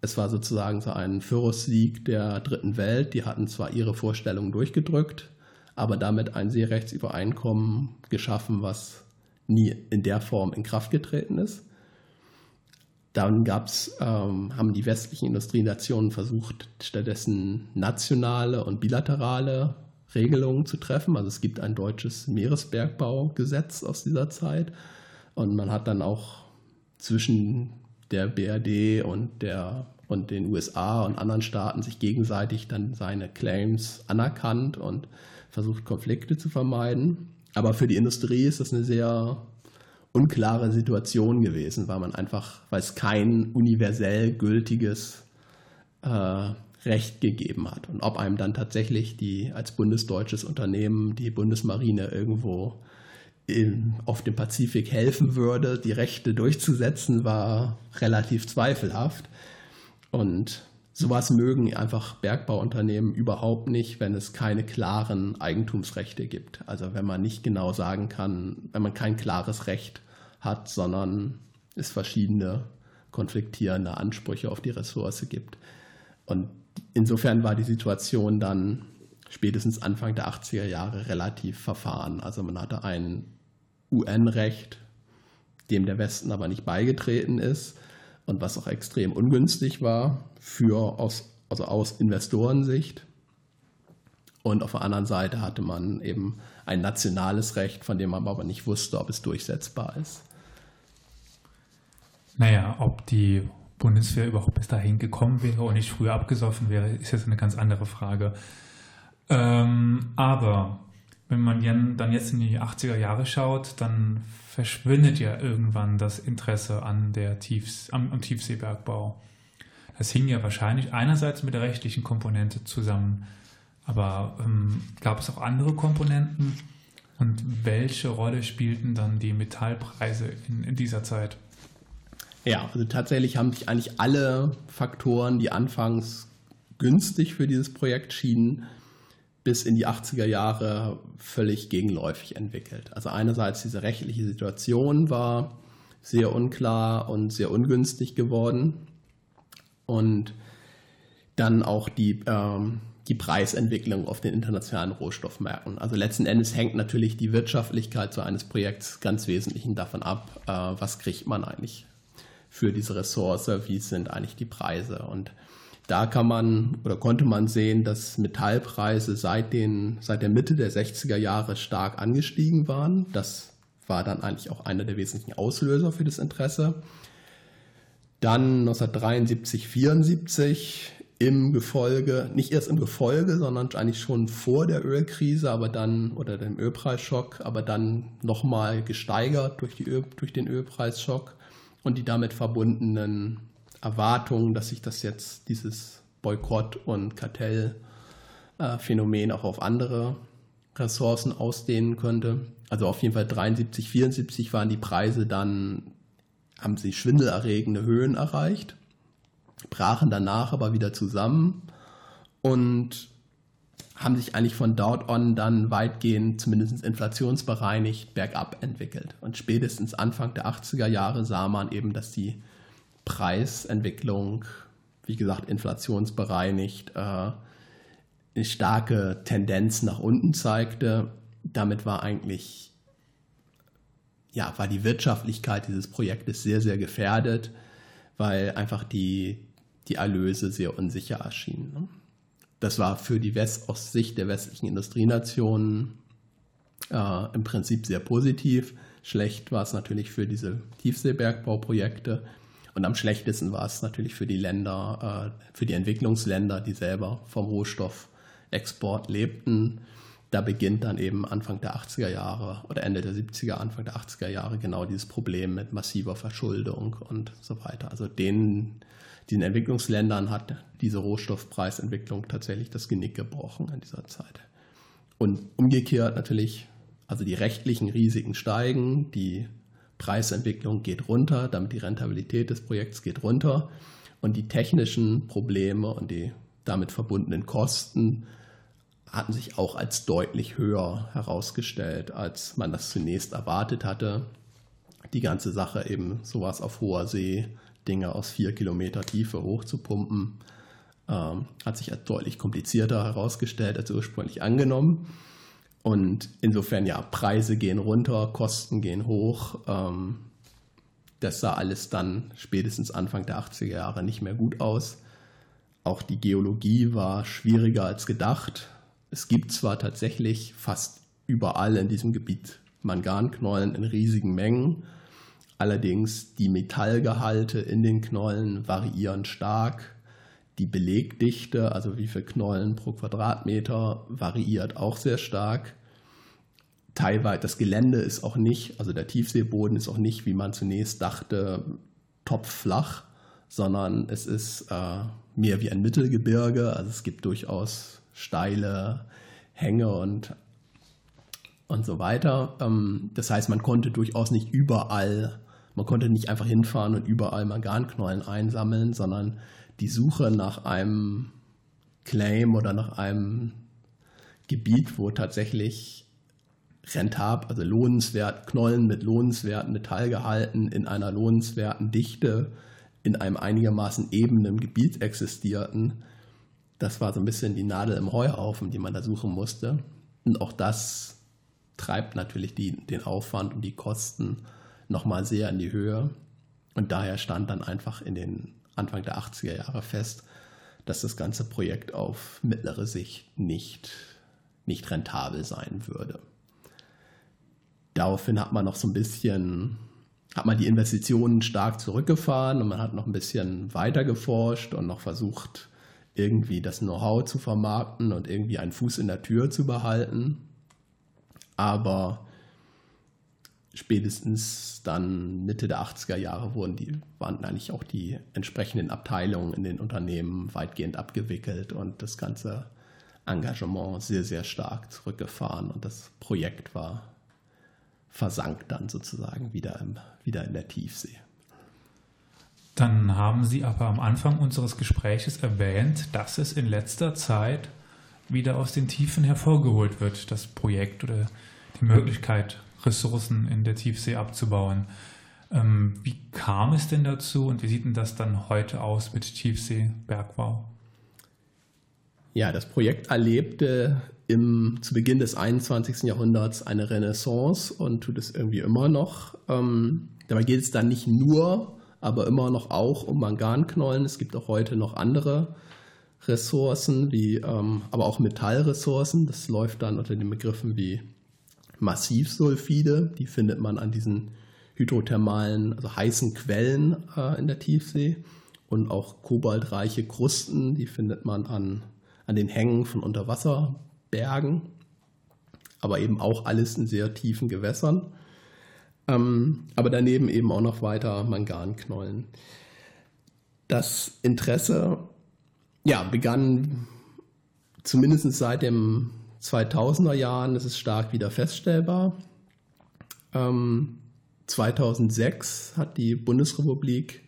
es war sozusagen so ein Führersieg der dritten Welt. Die hatten zwar ihre Vorstellungen durchgedrückt, aber damit ein Seerechtsübereinkommen geschaffen, was nie in der Form in Kraft getreten ist. Dann gab's, ähm, haben die westlichen Industrienationen versucht, stattdessen nationale und bilaterale Regelungen zu treffen. Also es gibt ein deutsches Meeresbergbaugesetz aus dieser Zeit und man hat dann auch zwischen der BRD und, der, und den USA und anderen Staaten sich gegenseitig dann seine Claims anerkannt und versucht, Konflikte zu vermeiden. Aber für die Industrie ist das eine sehr unklare Situation gewesen, weil man einfach, weil es kein universell gültiges äh, Recht gegeben hat. Und ob einem dann tatsächlich die als bundesdeutsches Unternehmen die Bundesmarine irgendwo auf dem Pazifik helfen würde, die Rechte durchzusetzen, war relativ zweifelhaft. Und sowas mögen einfach Bergbauunternehmen überhaupt nicht, wenn es keine klaren Eigentumsrechte gibt. Also wenn man nicht genau sagen kann, wenn man kein klares Recht hat, sondern es verschiedene konfliktierende Ansprüche auf die Ressource gibt. Und insofern war die Situation dann spätestens Anfang der 80er Jahre relativ verfahren. Also man hatte ein UN-Recht, dem der Westen aber nicht beigetreten ist und was auch extrem ungünstig war für aus, also aus Investorensicht. Und auf der anderen Seite hatte man eben ein nationales Recht, von dem man aber nicht wusste, ob es durchsetzbar ist. Naja, ob die Bundeswehr überhaupt bis dahin gekommen wäre und nicht früher abgesoffen wäre, ist jetzt eine ganz andere Frage. Ähm, aber wenn man dann jetzt in die 80er Jahre schaut, dann verschwindet ja irgendwann das Interesse an der Tiefs am, am Tiefseebergbau. Das hing ja wahrscheinlich einerseits mit der rechtlichen Komponente zusammen, aber ähm, gab es auch andere Komponenten? Und welche Rolle spielten dann die Metallpreise in, in dieser Zeit? Ja, also tatsächlich haben sich eigentlich alle Faktoren, die anfangs günstig für dieses Projekt schienen, bis in die 80er Jahre völlig gegenläufig entwickelt. Also einerseits diese rechtliche Situation war sehr unklar und sehr ungünstig geworden und dann auch die, ähm, die Preisentwicklung auf den internationalen Rohstoffmärkten. Also letzten Endes hängt natürlich die Wirtschaftlichkeit so eines Projekts ganz wesentlich davon ab, äh, was kriegt man eigentlich für diese Ressource, wie sind eigentlich die Preise. Und da kann man oder konnte man sehen, dass Metallpreise seit, den, seit der Mitte der 60er Jahre stark angestiegen waren. Das war dann eigentlich auch einer der wesentlichen Auslöser für das Interesse. Dann 1973, 74 im Gefolge, nicht erst im Gefolge, sondern eigentlich schon vor der Ölkrise, aber dann, oder dem Ölpreisschock, aber dann nochmal gesteigert durch, Öl, durch den Ölpreisschock und die damit verbundenen Erwartung, dass sich das jetzt, dieses Boykott- und Kartellphänomen auch auf andere Ressourcen ausdehnen könnte. Also auf jeden Fall 73, 74 waren die Preise dann, haben sie schwindelerregende Höhen erreicht, brachen danach aber wieder zusammen und haben sich eigentlich von dort on dann weitgehend, zumindest inflationsbereinigt, bergab entwickelt. Und spätestens Anfang der 80er Jahre sah man eben, dass die Preisentwicklung, wie gesagt, inflationsbereinigt, äh, eine starke Tendenz nach unten zeigte. Damit war eigentlich, ja, war die Wirtschaftlichkeit dieses Projektes sehr, sehr gefährdet, weil einfach die, die Erlöse sehr unsicher erschienen. Ne? Das war für die West aus Sicht der westlichen Industrienationen äh, im Prinzip sehr positiv. Schlecht war es natürlich für diese Tiefseebergbauprojekte, und am schlechtesten war es natürlich für die Länder, äh, für die Entwicklungsländer, die selber vom Rohstoffexport lebten. Da beginnt dann eben Anfang der 80er Jahre oder Ende der 70er, Anfang der 80er Jahre genau dieses Problem mit massiver Verschuldung und so weiter. Also den, diesen Entwicklungsländern hat diese Rohstoffpreisentwicklung tatsächlich das Genick gebrochen in dieser Zeit. Und umgekehrt natürlich, also die rechtlichen Risiken steigen, die Preisentwicklung geht runter, damit die Rentabilität des Projekts geht runter und die technischen Probleme und die damit verbundenen Kosten hatten sich auch als deutlich höher herausgestellt, als man das zunächst erwartet hatte. Die ganze Sache eben sowas auf hoher See, Dinge aus vier Kilometer Tiefe hochzupumpen, ähm, hat sich als deutlich komplizierter herausgestellt als ursprünglich angenommen. Und insofern, ja, Preise gehen runter, Kosten gehen hoch. Ähm, das sah alles dann spätestens Anfang der 80er Jahre nicht mehr gut aus. Auch die Geologie war schwieriger als gedacht. Es gibt zwar tatsächlich fast überall in diesem Gebiet Manganknollen in riesigen Mengen, allerdings die Metallgehalte in den Knollen variieren stark. Die Belegdichte, also wie viel Knollen pro Quadratmeter, variiert auch sehr stark. Teilweise das Gelände ist auch nicht, also der Tiefseeboden ist auch nicht, wie man zunächst dachte, topflach, sondern es ist äh, mehr wie ein Mittelgebirge. Also es gibt durchaus steile Hänge und, und so weiter. Ähm, das heißt, man konnte durchaus nicht überall, man konnte nicht einfach hinfahren und überall Manganknollen einsammeln, sondern die Suche nach einem Claim oder nach einem Gebiet, wo tatsächlich rentab, also lohnenswert, Knollen mit lohnenswerten Metallgehalten in einer lohnenswerten Dichte in einem einigermaßen ebenen Gebiet existierten. Das war so ein bisschen die Nadel im Heuhaufen, die man da suchen musste. Und auch das treibt natürlich die, den Aufwand und die Kosten nochmal sehr in die Höhe. Und daher stand dann einfach in den Anfang der 80er Jahre fest, dass das ganze Projekt auf mittlere Sicht nicht, nicht rentabel sein würde. Daraufhin hat man noch so ein bisschen, hat man die Investitionen stark zurückgefahren und man hat noch ein bisschen weiter geforscht und noch versucht, irgendwie das Know-how zu vermarkten und irgendwie einen Fuß in der Tür zu behalten. Aber spätestens dann Mitte der 80er Jahre wurden die, waren eigentlich auch die entsprechenden Abteilungen in den Unternehmen weitgehend abgewickelt und das ganze Engagement sehr, sehr stark zurückgefahren und das Projekt war versank dann sozusagen wieder, im, wieder in der Tiefsee. Dann haben Sie aber am Anfang unseres Gespräches erwähnt, dass es in letzter Zeit wieder aus den Tiefen hervorgeholt wird, das Projekt oder die Möglichkeit, Ressourcen in der Tiefsee abzubauen. Ähm, wie kam es denn dazu und wie sieht denn das dann heute aus mit Tiefseebergbau? Ja, das Projekt erlebte im, zu Beginn des 21. Jahrhunderts eine Renaissance und tut es irgendwie immer noch. Ähm, dabei geht es dann nicht nur, aber immer noch auch um Manganknollen. Es gibt auch heute noch andere Ressourcen, wie, ähm, aber auch Metallressourcen. Das läuft dann unter den Begriffen wie Massivsulfide, die findet man an diesen hydrothermalen, also heißen Quellen äh, in der Tiefsee. Und auch kobaltreiche Krusten, die findet man an, an den Hängen von Unterwasserbergen, aber eben auch alles in sehr tiefen Gewässern. Ähm, aber daneben eben auch noch weiter Manganknollen. Das Interesse ja, begann zumindest seit dem 2000er Jahren ist es stark wieder feststellbar. Ähm, 2006 hat die Bundesrepublik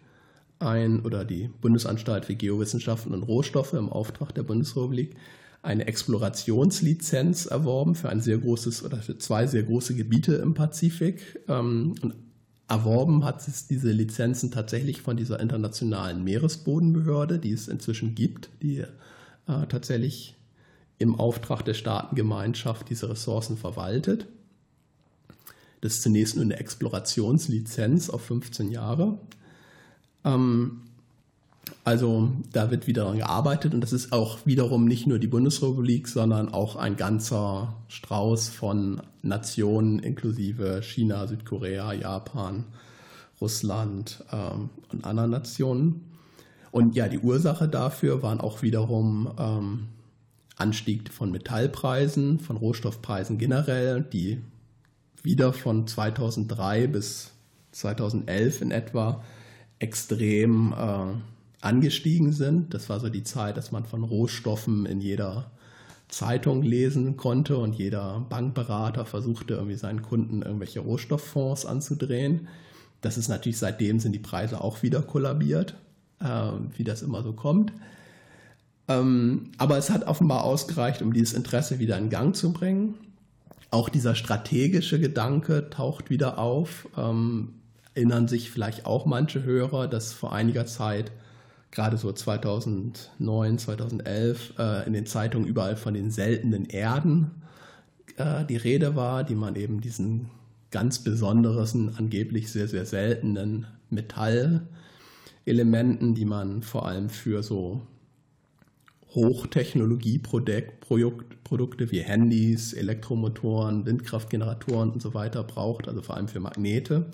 ein oder die Bundesanstalt für Geowissenschaften und Rohstoffe im Auftrag der Bundesrepublik eine Explorationslizenz erworben für ein sehr großes oder für zwei sehr große Gebiete im Pazifik. Ähm, und erworben hat es diese Lizenzen tatsächlich von dieser internationalen Meeresbodenbehörde, die es inzwischen gibt, die äh, tatsächlich im Auftrag der Staatengemeinschaft diese Ressourcen verwaltet. Das ist zunächst nur eine Explorationslizenz auf 15 Jahre. Ähm, also da wird wieder daran gearbeitet und das ist auch wiederum nicht nur die Bundesrepublik, sondern auch ein ganzer Strauß von Nationen inklusive China, Südkorea, Japan, Russland ähm, und anderen Nationen. Und ja, die Ursache dafür waren auch wiederum ähm, Anstieg von Metallpreisen, von Rohstoffpreisen generell, die wieder von 2003 bis 2011 in etwa extrem äh, angestiegen sind. Das war so die Zeit, dass man von Rohstoffen in jeder Zeitung lesen konnte und jeder Bankberater versuchte irgendwie seinen Kunden irgendwelche Rohstofffonds anzudrehen. Das ist natürlich seitdem sind die Preise auch wieder kollabiert, äh, wie das immer so kommt. Ähm, aber es hat offenbar ausgereicht, um dieses Interesse wieder in Gang zu bringen. Auch dieser strategische Gedanke taucht wieder auf. Ähm, erinnern sich vielleicht auch manche Hörer, dass vor einiger Zeit, gerade so 2009, 2011, äh, in den Zeitungen überall von den seltenen Erden äh, die Rede war, die man eben diesen ganz besonderen, angeblich sehr, sehr seltenen Metallelementen, die man vor allem für so Hochtechnologieprodukte wie Handys, Elektromotoren, Windkraftgeneratoren und so weiter braucht, also vor allem für Magnete.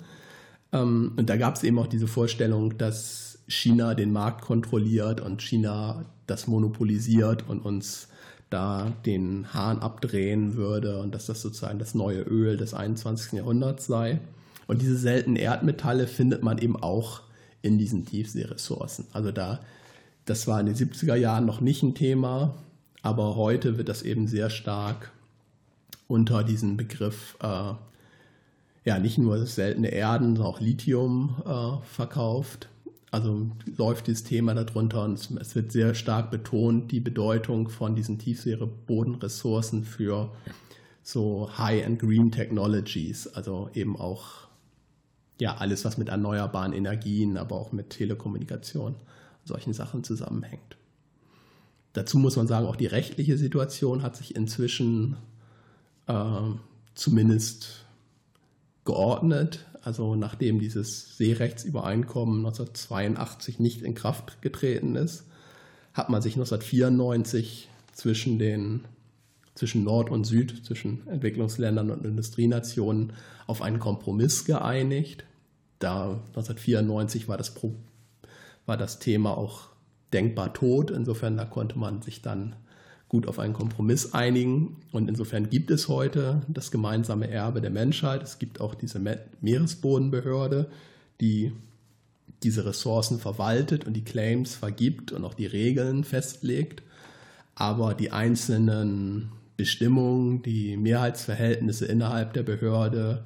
Ähm, und da gab es eben auch diese Vorstellung, dass China den Markt kontrolliert und China das monopolisiert und uns da den Hahn abdrehen würde und dass das sozusagen das neue Öl des 21. Jahrhunderts sei. Und diese seltenen Erdmetalle findet man eben auch in diesen Tiefseeressourcen. Also da das war in den 70er Jahren noch nicht ein Thema, aber heute wird das eben sehr stark unter diesem Begriff äh, ja nicht nur seltene Erden, sondern auch Lithium äh, verkauft. Also läuft dieses Thema darunter und es wird sehr stark betont, die Bedeutung von diesen Tiefseebodenressourcen für so High-and Green Technologies, also eben auch ja, alles, was mit erneuerbaren Energien, aber auch mit Telekommunikation, solchen Sachen zusammenhängt. Dazu muss man sagen, auch die rechtliche Situation hat sich inzwischen äh, zumindest geordnet. Also nachdem dieses Seerechtsübereinkommen 1982 nicht in Kraft getreten ist, hat man sich 1994 zwischen den zwischen Nord und Süd, zwischen Entwicklungsländern und Industrienationen auf einen Kompromiss geeinigt. Da 1994 war das, war das Thema auch denkbar tot. Insofern da konnte man sich dann gut auf einen Kompromiss einigen. Und insofern gibt es heute das gemeinsame Erbe der Menschheit. Es gibt auch diese Meeresbodenbehörde, die diese Ressourcen verwaltet und die Claims vergibt und auch die Regeln festlegt. Aber die einzelnen Bestimmungen, die Mehrheitsverhältnisse innerhalb der Behörde,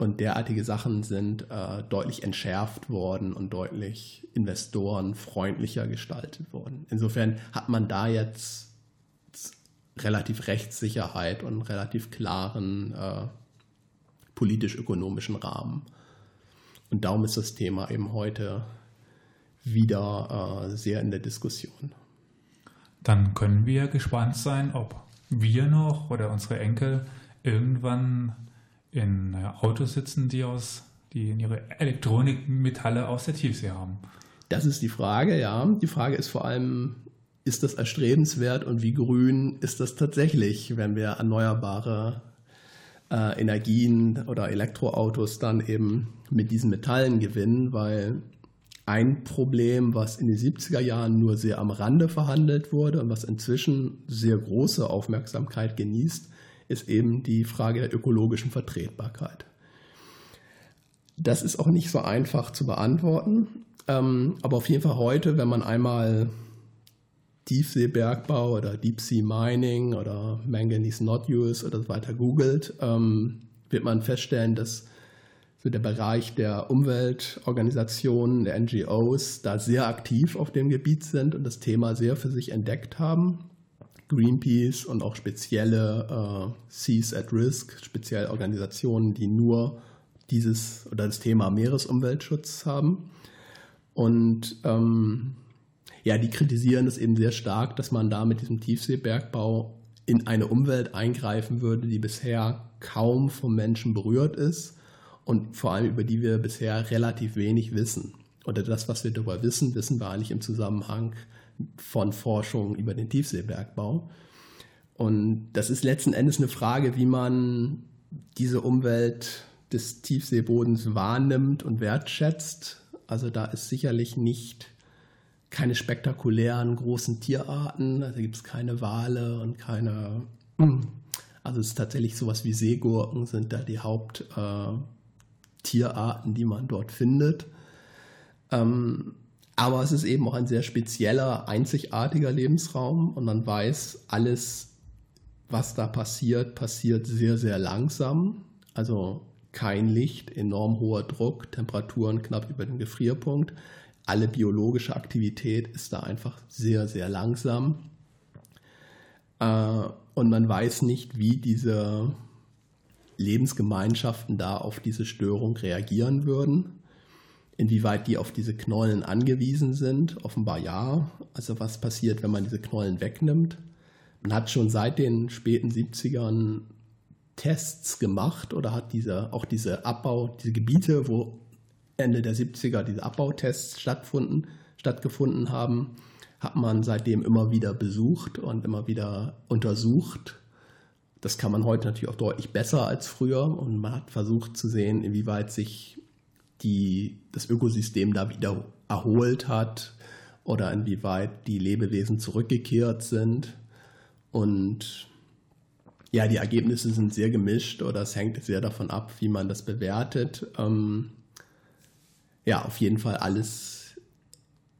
und derartige Sachen sind äh, deutlich entschärft worden und deutlich investorenfreundlicher gestaltet worden. Insofern hat man da jetzt relativ Rechtssicherheit und relativ klaren äh, politisch-ökonomischen Rahmen. Und darum ist das Thema eben heute wieder äh, sehr in der Diskussion. Dann können wir gespannt sein, ob wir noch oder unsere Enkel irgendwann in Autos sitzen, die aus die in ihre Elektronikmetalle aus der Tiefsee haben. Das ist die Frage, ja. Die Frage ist vor allem, ist das erstrebenswert und wie grün ist das tatsächlich, wenn wir erneuerbare äh, Energien oder Elektroautos dann eben mit diesen Metallen gewinnen, weil ein Problem, was in den 70er Jahren nur sehr am Rande verhandelt wurde und was inzwischen sehr große Aufmerksamkeit genießt, ist eben die Frage der ökologischen Vertretbarkeit. Das ist auch nicht so einfach zu beantworten, ähm, aber auf jeden Fall heute, wenn man einmal Tiefseebergbau oder Deep Sea Mining oder Manganese Nodules oder so weiter googelt, ähm, wird man feststellen, dass so der Bereich der Umweltorganisationen, der NGOs da sehr aktiv auf dem Gebiet sind und das Thema sehr für sich entdeckt haben. Greenpeace und auch spezielle äh, Seas at Risk, spezielle Organisationen, die nur dieses oder das Thema Meeresumweltschutz haben. Und ähm, ja, die kritisieren es eben sehr stark, dass man da mit diesem Tiefseebergbau in eine Umwelt eingreifen würde, die bisher kaum vom Menschen berührt ist und vor allem über die wir bisher relativ wenig wissen. Oder das, was wir darüber wissen, wissen wir eigentlich im Zusammenhang von Forschung über den Tiefseebergbau. Und das ist letzten Endes eine Frage, wie man diese Umwelt des Tiefseebodens wahrnimmt und wertschätzt. Also da ist sicherlich nicht keine spektakulären großen Tierarten. Also gibt es keine Wale und keine. Also es ist tatsächlich sowas wie Seegurken sind da die Haupttierarten, äh, die man dort findet. Ähm, aber es ist eben auch ein sehr spezieller, einzigartiger Lebensraum und man weiß, alles, was da passiert, passiert sehr, sehr langsam. Also kein Licht, enorm hoher Druck, Temperaturen knapp über den Gefrierpunkt. Alle biologische Aktivität ist da einfach sehr, sehr langsam. Äh, und man weiß nicht, wie diese Lebensgemeinschaften da auf diese Störung reagieren würden. Inwieweit die auf diese Knollen angewiesen sind, offenbar ja. Also was passiert, wenn man diese Knollen wegnimmt? Man hat schon seit den späten 70ern Tests gemacht oder hat diese, auch diese Abbau, diese Gebiete, wo Ende der 70er diese Abbautests stattgefunden, stattgefunden haben, hat man seitdem immer wieder besucht und immer wieder untersucht. Das kann man heute natürlich auch deutlich besser als früher und man hat versucht zu sehen, inwieweit sich die das Ökosystem da wieder erholt hat oder inwieweit die Lebewesen zurückgekehrt sind. Und ja, die Ergebnisse sind sehr gemischt oder es hängt sehr davon ab, wie man das bewertet. Ähm, ja, auf jeden Fall alles.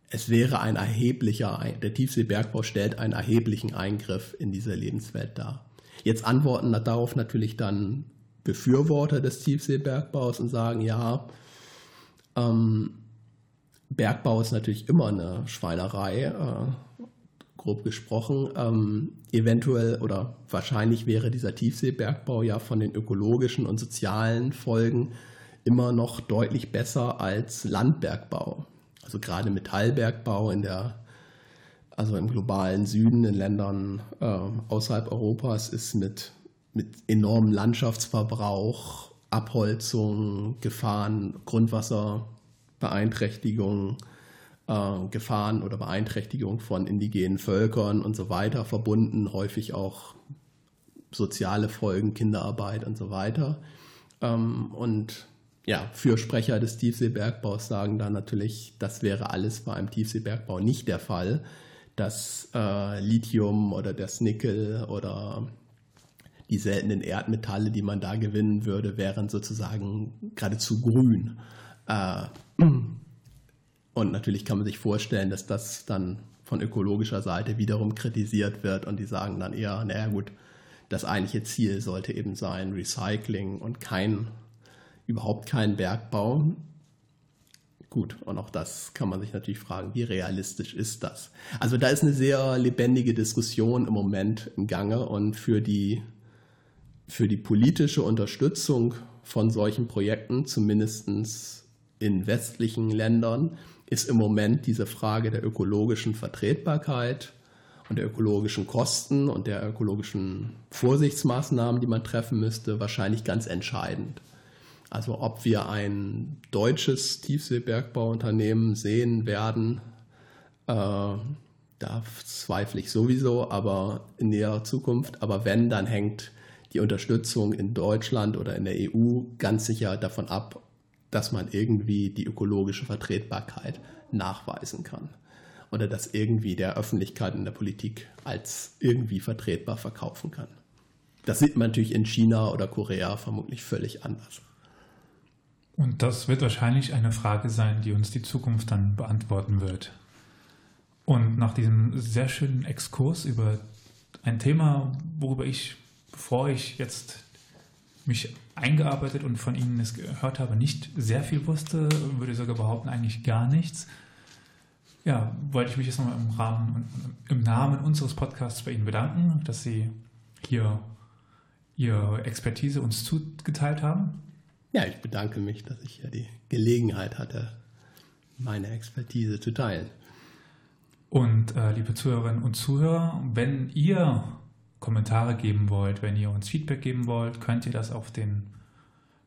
Es wäre ein erheblicher, der Tiefseebergbau stellt einen erheblichen Eingriff in diese Lebenswelt dar. Jetzt antworten darauf natürlich dann Befürworter des Tiefseebergbaus und sagen, ja, ähm, Bergbau ist natürlich immer eine Schweinerei, äh, grob gesprochen. Ähm, eventuell oder wahrscheinlich wäre dieser Tiefseebergbau ja von den ökologischen und sozialen Folgen immer noch deutlich besser als Landbergbau. Also gerade Metallbergbau in der, also im globalen Süden, in Ländern äh, außerhalb Europas, ist mit, mit enormem Landschaftsverbrauch, Abholzung, Gefahren, Grundwasserbeeinträchtigung, äh, Gefahren oder Beeinträchtigung von indigenen Völkern und so weiter verbunden, häufig auch soziale Folgen, Kinderarbeit und so weiter. Ähm, und ja, Fürsprecher des Tiefseebergbaus sagen da natürlich, das wäre alles bei einem Tiefseebergbau nicht der Fall. Das äh, Lithium oder das Nickel oder die seltenen Erdmetalle, die man da gewinnen würde, wären sozusagen geradezu grün. Äh, und natürlich kann man sich vorstellen, dass das dann von ökologischer Seite wiederum kritisiert wird und die sagen dann eher, naja gut, das eigentliche Ziel sollte eben sein Recycling und kein überhaupt keinen Bergbau. Gut, und auch das kann man sich natürlich fragen, wie realistisch ist das? Also da ist eine sehr lebendige Diskussion im Moment im Gange und für die, für die politische Unterstützung von solchen Projekten, zumindest in westlichen Ländern, ist im Moment diese Frage der ökologischen Vertretbarkeit und der ökologischen Kosten und der ökologischen Vorsichtsmaßnahmen, die man treffen müsste, wahrscheinlich ganz entscheidend. Also ob wir ein deutsches Tiefseebergbauunternehmen sehen werden, äh, da zweifle ich sowieso, aber in näherer Zukunft. Aber wenn, dann hängt die Unterstützung in Deutschland oder in der EU ganz sicher davon ab, dass man irgendwie die ökologische Vertretbarkeit nachweisen kann. Oder das irgendwie der Öffentlichkeit und der Politik als irgendwie vertretbar verkaufen kann. Das sieht man natürlich in China oder Korea vermutlich völlig anders. Und das wird wahrscheinlich eine Frage sein, die uns die Zukunft dann beantworten wird. Und nach diesem sehr schönen Exkurs über ein Thema, worüber ich, bevor ich jetzt mich eingearbeitet und von Ihnen es gehört habe, nicht sehr viel wusste, würde ich sogar behaupten, eigentlich gar nichts. Ja, wollte ich mich jetzt nochmal im Rahmen und im Namen unseres Podcasts bei Ihnen bedanken, dass Sie hier Ihre Expertise uns zugeteilt haben. Ja, ich bedanke mich, dass ich ja die Gelegenheit hatte, meine Expertise zu teilen. Und äh, liebe Zuhörerinnen und Zuhörer, wenn ihr Kommentare geben wollt, wenn ihr uns Feedback geben wollt, könnt ihr das auf den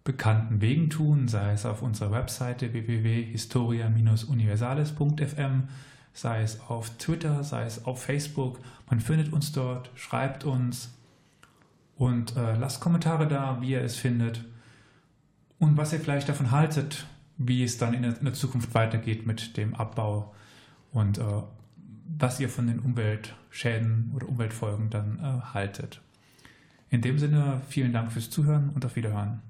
bekannten Wegen tun, sei es auf unserer Webseite www.historia-universales.fm, sei es auf Twitter, sei es auf Facebook. Man findet uns dort, schreibt uns und äh, lasst Kommentare da, wie ihr es findet und was ihr vielleicht davon haltet, wie es dann in der, Zukunft weitergeht mit dem Abbau und äh, was ihr von den Umweltschäden oder Umweltfolgen dann äh, haltet. In dem Sinne, vielen Dank fürs Zuhören und auf Wiederhören.